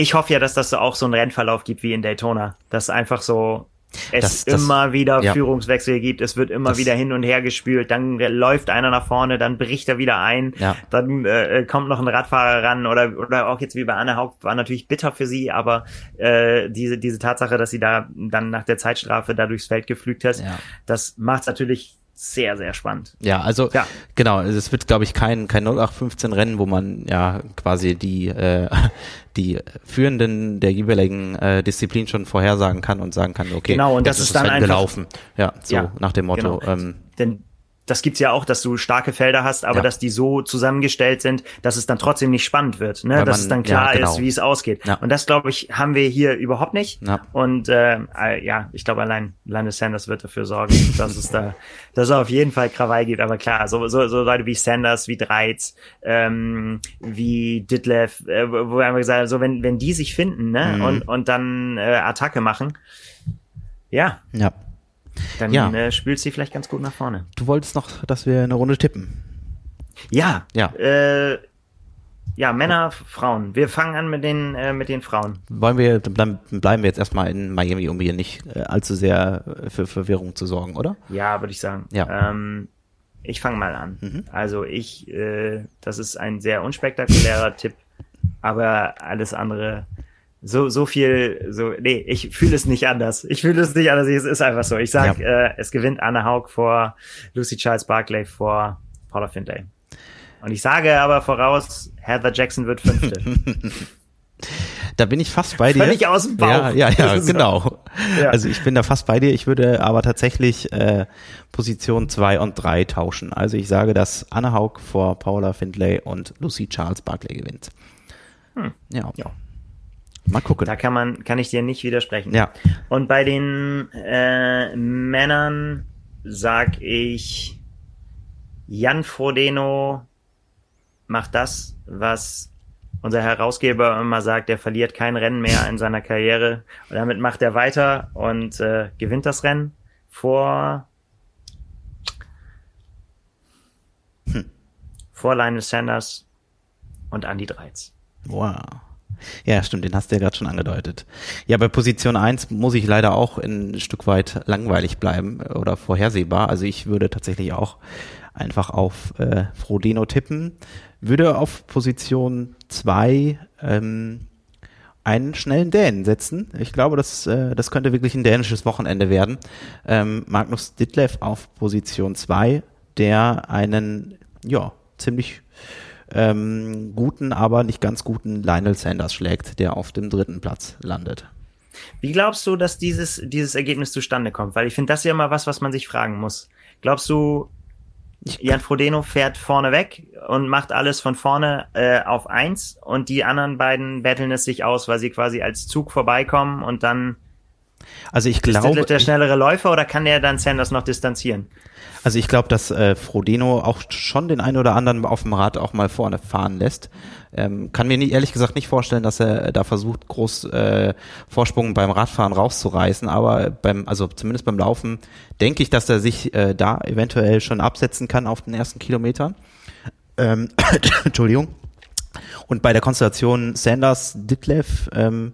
ich hoffe ja, dass das auch so einen Rennverlauf gibt wie in Daytona. Dass einfach so es das, das, immer wieder ja. Führungswechsel gibt, es wird immer das, wieder hin und her gespült, dann läuft einer nach vorne, dann bricht er wieder ein, ja. dann äh, kommt noch ein Radfahrer ran oder oder auch jetzt wie bei Anne Haupt war natürlich bitter für sie, aber äh, diese diese Tatsache, dass sie da dann nach der Zeitstrafe da durchs Feld geflügt hat, ja. das macht natürlich sehr, sehr spannend. Ja, also ja. genau, also es wird, glaube ich, kein, kein 0815 Rennen, wo man ja quasi die, äh, die Führenden der jeweiligen äh, Disziplin schon vorhersagen kann und sagen kann, okay, genau, und das ist, ist dann einfach, gelaufen. Ja, so ja, nach dem Motto. Genau. Ähm, Denn das gibt's ja auch, dass du starke Felder hast, aber ja. dass die so zusammengestellt sind, dass es dann trotzdem nicht spannend wird, ne? dass man, es dann klar ja, genau. ist, wie es ausgeht. Ja. Und das glaube ich haben wir hier überhaupt nicht. Und äh, äh, ja, ich glaube allein Landis Sanders wird dafür sorgen, dass es da, dass es auf jeden Fall Krawall gibt. Aber klar, so so, so Leute wie Sanders, wie Dreiz, ähm, wie Ditlev, äh, wo wir gesagt haben, so wenn wenn die sich finden, ne? Mhm. Und und dann äh, Attacke machen, ja. Ja. Dann ja. äh, spült sie vielleicht ganz gut nach vorne. Du wolltest noch, dass wir eine Runde tippen. Ja. Ja. Äh, ja, Männer, Frauen. Wir fangen an mit den äh, mit den Frauen. Wollen wir dann bleiben wir jetzt erstmal in Miami, um hier nicht äh, allzu sehr für Verwirrung zu sorgen, oder? Ja, würde ich sagen. Ja. Ähm, ich fange mal an. Mhm. Also ich, äh, das ist ein sehr unspektakulärer Tipp, aber alles andere so, so viel, so, nee, ich fühle es nicht anders. Ich fühle es nicht anders, es ist einfach so. Ich sag, ja. äh, es gewinnt Anna Haug vor Lucy Charles Barclay vor Paula Findlay. Und ich sage aber voraus, Heather Jackson wird Fünfte. da bin ich fast bei dir. Völlig aus dem Bauch. Ja, ja, ja, genau. Ja. Also ich bin da fast bei dir. Ich würde aber tatsächlich äh, Position zwei und drei tauschen. Also ich sage, dass Anna Haug vor Paula Findlay und Lucy Charles Barclay gewinnt. Hm. Ja. ja. Mal gucken. Da kann man, kann ich dir nicht widersprechen. Ja. Und bei den äh, Männern sag ich, Jan Frodeno macht das, was unser Herausgeber immer sagt, er verliert kein Rennen mehr in seiner Karriere. Und damit macht er weiter und äh, gewinnt das Rennen vor hm. vor Lionel Sanders und Andy Dreiz. Wow. Ja, stimmt, den hast du ja gerade schon angedeutet. Ja, bei Position 1 muss ich leider auch ein Stück weit langweilig bleiben oder vorhersehbar. Also ich würde tatsächlich auch einfach auf äh, Frodeno tippen. Würde auf Position 2 ähm, einen schnellen Dänen setzen. Ich glaube, das, äh, das könnte wirklich ein dänisches Wochenende werden. Ähm, Magnus Ditlev auf Position 2, der einen, ja, ziemlich ähm, guten, aber nicht ganz guten Lionel Sanders schlägt, der auf dem dritten Platz landet. Wie glaubst du, dass dieses, dieses Ergebnis zustande kommt? Weil ich finde, das ist ja immer was, was man sich fragen muss. Glaubst du, Jan Frodeno fährt vorne weg und macht alles von vorne äh, auf eins und die anderen beiden betteln es sich aus, weil sie quasi als Zug vorbeikommen und dann Also ich glaube. Ist der, der schnellere Läufer oder kann der dann Sanders noch distanzieren? Also ich glaube, dass äh, Frodeno auch schon den einen oder anderen auf dem Rad auch mal vorne fahren lässt. Ähm, kann mir nie, ehrlich gesagt nicht vorstellen, dass er da versucht, groß äh, Vorsprung beim Radfahren rauszureißen, aber beim, also zumindest beim Laufen denke ich, dass er sich äh, da eventuell schon absetzen kann auf den ersten Kilometern. Ähm, Entschuldigung. Und bei der Konstellation Sanders-Ditlev ähm,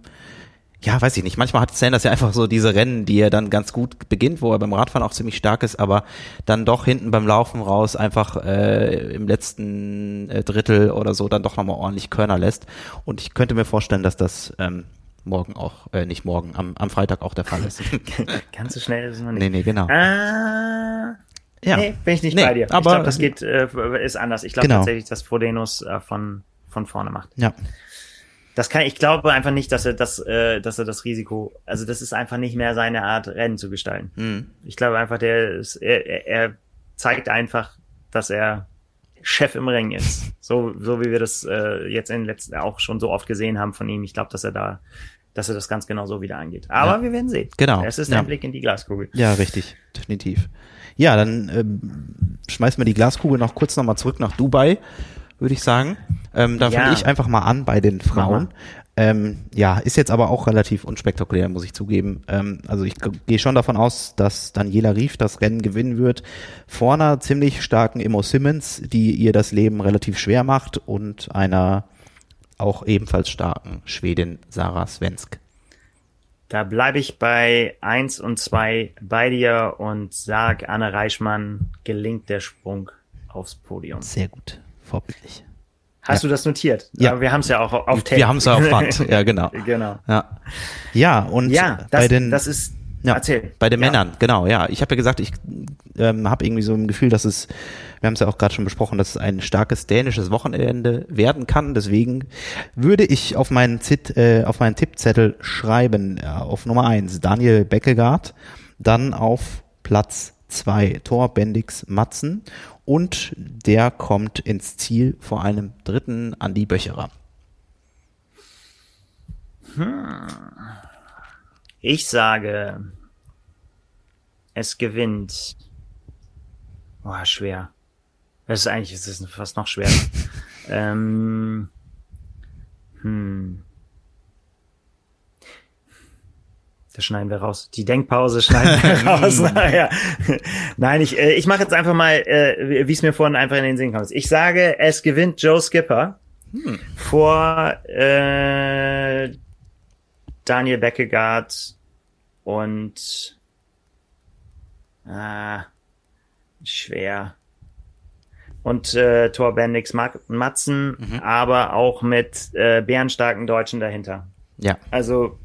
ja, weiß ich nicht. Manchmal hat Sanders ja einfach so diese Rennen, die er dann ganz gut beginnt, wo er beim Radfahren auch ziemlich stark ist, aber dann doch hinten beim Laufen raus einfach äh, im letzten äh, Drittel oder so dann doch nochmal ordentlich Körner lässt. Und ich könnte mir vorstellen, dass das ähm, morgen auch, äh, nicht morgen, am, am Freitag auch der Fall ist. Ganz so schnell ist es noch nicht. Nee, nee, genau. Ah, ja. Nee, bin ich nicht nee, bei dir. Aber, ich glaube, das geht, äh, ist anders. Ich glaube genau. tatsächlich, dass Frodenos äh, von, von vorne macht. Ja das kann ich glaube einfach nicht, dass er das, äh, dass er das Risiko, also das ist einfach nicht mehr seine Art, Rennen zu gestalten. Mhm. Ich glaube einfach, der ist, er, er zeigt einfach, dass er Chef im Ring ist. So, so wie wir das äh, jetzt in den letzten auch schon so oft gesehen haben von ihm. Ich glaube, dass er da, dass er das ganz genau so wieder angeht. Aber ja. wir werden sehen. Genau. Es ist ja. ein Blick in die Glaskugel. Ja, richtig, definitiv. Ja, dann ähm, schmeißen wir die Glaskugel noch kurz nochmal zurück nach Dubai würde ich sagen. Ähm, da ja. fange ich einfach mal an bei den Frauen. Ähm, ja, ist jetzt aber auch relativ unspektakulär, muss ich zugeben. Ähm, also ich gehe schon davon aus, dass Daniela Rief das Rennen gewinnen wird. Vor einer ziemlich starken Immo Simmons, die ihr das Leben relativ schwer macht und einer auch ebenfalls starken Schwedin Sarah Svensk. Da bleibe ich bei eins und zwei bei dir und sag, Anne Reichmann gelingt der Sprung aufs Podium. Sehr gut. Vorbildlich. Hast ja. du das notiert? Ja. Aber wir haben es ja auch auf Tape. Wir haben es ja auf Band. Ja, genau. genau. Ja. Ja, und ja, das, bei den, das ist, ja, erzähl. Bei den ja. Männern, genau, ja. Ich habe ja gesagt, ich ähm, habe irgendwie so ein Gefühl, dass es, wir haben es ja auch gerade schon besprochen, dass es ein starkes dänisches Wochenende werden kann. Deswegen würde ich auf meinen, Zit, äh, auf meinen Tippzettel schreiben, ja, auf Nummer eins Daniel Beckegaard, dann auf Platz zwei Thor Bendix Matzen und der kommt ins Ziel vor einem dritten Andi Böcherer. Hm. Ich sage, es gewinnt. Boah, schwer. Das ist eigentlich, es ist fast noch schwerer. ähm, hm. Das schneiden wir raus. Die Denkpause schneiden wir raus. naja. Nein, ich, äh, ich mache jetzt einfach mal, äh, wie es mir vorhin einfach in den Sinn kommt. Ich sage, es gewinnt Joe Skipper hm. vor äh, Daniel Beckegaard und ah, schwer. Und äh, Thor Bendix Matzen, mhm. aber auch mit äh, bärenstarken Deutschen dahinter. Ja. Also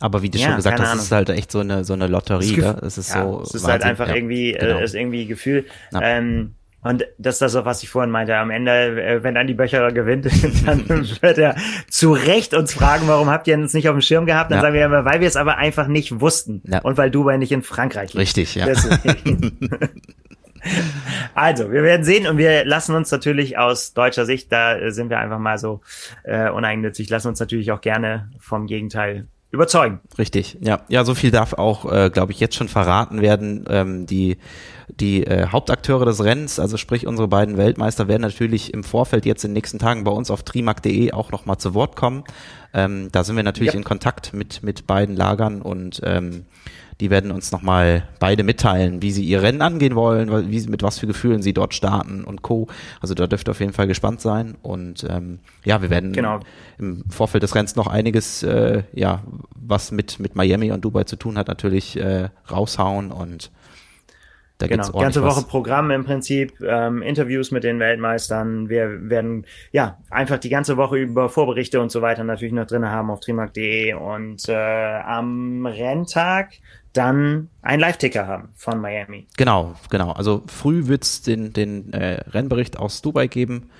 aber wie du ja, schon gesagt hast, Ahnung. ist halt echt so eine so eine Lotterie. Es, ne? es ist ja, so. Es ist halt Wahnsinn. halt einfach ja, irgendwie, äh, genau. ist irgendwie Gefühl. Ja. Ähm, und das ist das auch, was ich vorhin meinte. Am Ende, äh, wenn Andi Böcherer gewinnt, dann wird er zu Recht uns fragen, warum habt ihr uns nicht auf dem Schirm gehabt? Dann ja. sagen wir immer, weil wir es aber einfach nicht wussten. Ja. Und weil Dubai nicht in Frankreich liegt. Richtig, ja. also, wir werden sehen und wir lassen uns natürlich aus deutscher Sicht, da sind wir einfach mal so äh, uneigennützig, lassen uns natürlich auch gerne vom Gegenteil überzeugen. Richtig, ja. Ja, so viel darf auch, äh, glaube ich, jetzt schon verraten werden. Ähm, die die äh, Hauptakteure des Rennens, also sprich unsere beiden Weltmeister, werden natürlich im Vorfeld jetzt in den nächsten Tagen bei uns auf trimark.de auch nochmal zu Wort kommen. Ähm, da sind wir natürlich ja. in Kontakt mit, mit beiden Lagern und ähm, die werden uns nochmal beide mitteilen, wie sie ihr Rennen angehen wollen, wie, mit was für Gefühlen sie dort starten und Co. Also da dürft ihr auf jeden Fall gespannt sein. Und ähm, ja, wir werden genau. im Vorfeld des Rennens noch einiges, äh, ja, was mit, mit Miami und Dubai zu tun hat, natürlich äh, raushauen und da genau, ganze Woche was. Programm im Prinzip, ähm, Interviews mit den Weltmeistern. Wir werden ja einfach die ganze Woche über Vorberichte und so weiter natürlich noch drin haben auf trimark.de und äh, am Renntag dann einen Live-Ticker haben von Miami. Genau, genau. Also früh wird's den, den äh, Rennbericht aus Dubai geben,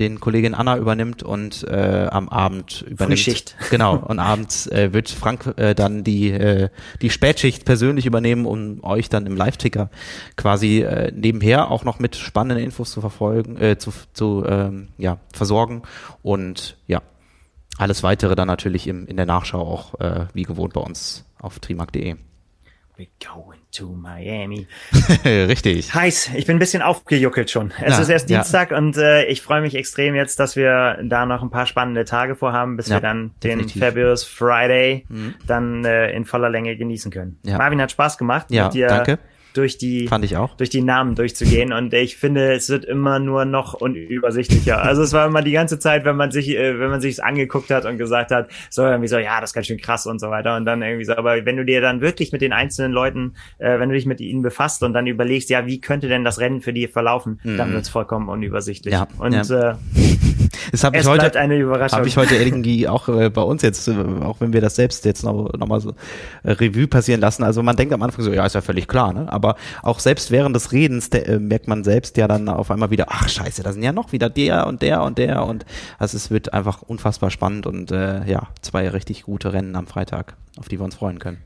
den Kollegin Anna übernimmt und äh, am Abend übernimmt. Frühschicht. Genau, und abends äh, wird Frank äh, dann die, äh, die Spätschicht persönlich übernehmen, um euch dann im Live-Ticker quasi äh, nebenher auch noch mit spannenden Infos zu verfolgen, äh, zu, zu ähm, ja, versorgen. Und ja, Alles weitere dann natürlich im, in der Nachschau auch wie gewohnt bei uns auf trimark.de. We're going to Miami. Richtig. Heiß. Ich bin ein bisschen aufgejuckelt schon. Es Ja, ist erst ja. Dienstag und äh, ich freue mich extrem jetzt, dass wir da noch ein paar spannende Tage vorhaben, bis Ja, wir dann den definitiv. Fabulous Friday dann äh, in voller Länge genießen können. Ja. Marvin hat Spaß gemacht, Ja, mit dir danke. Durch die Fand ich auch. durch die Namen durchzugehen und ich finde, es wird immer nur noch unübersichtlicher. Also es war immer die ganze Zeit, wenn man sich, äh, wenn man sich angeguckt hat und gesagt hat, so irgendwie so, ja, das ist ganz schön krass und so weiter und dann irgendwie so, aber wenn du dir dann wirklich mit den einzelnen Leuten, äh, wenn du dich mit ihnen befasst und dann überlegst, ja, wie könnte denn das Rennen für die verlaufen, dann wird's vollkommen unübersichtlich. Ja, und ja. Äh, Das habe ich es heute eine Überraschung. Habe ich heute irgendwie auch äh, bei uns jetzt, äh, auch wenn wir das selbst jetzt noch, noch mal so äh, Revue passieren lassen. Also man denkt am Anfang so, ja, ist ja völlig klar, ne? Aber auch selbst während des Redens der, äh, merkt man selbst ja dann auf einmal wieder, ach scheiße, da sind ja noch wieder der und der und der und also es wird einfach unfassbar spannend und äh, ja, zwei richtig gute Rennen am Freitag, auf die wir uns freuen können.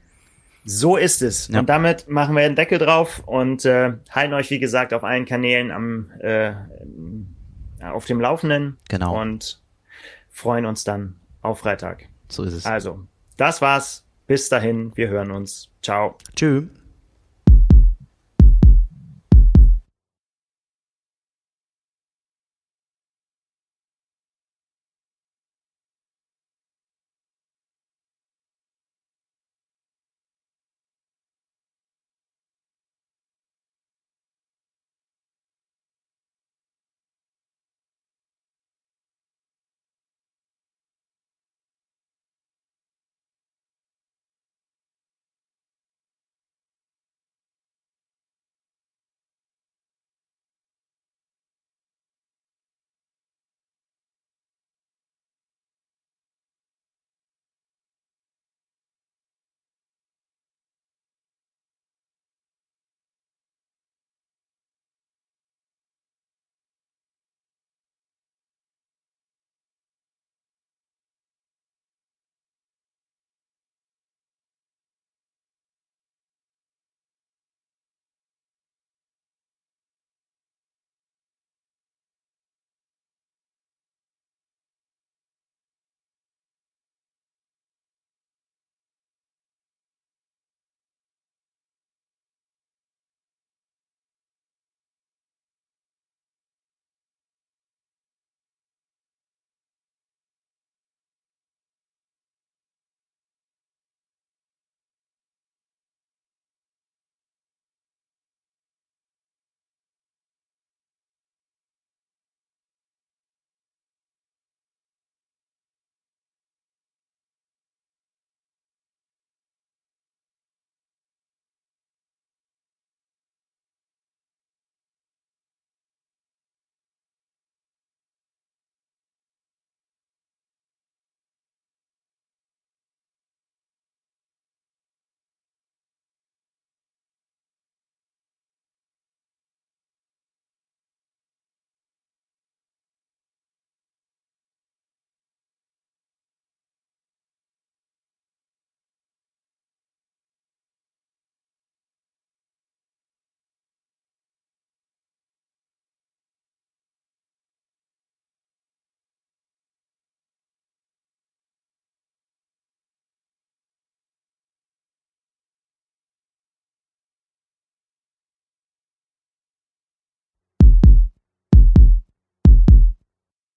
So ist es. Ja. Und damit machen wir den Deckel drauf und äh, halten euch, wie gesagt, auf allen Kanälen am äh, auf dem Laufenden. Genau. Und freuen uns dann auf Freitag. So ist es. Also, das war's. Bis dahin, wir hören uns. Ciao. Tschüss.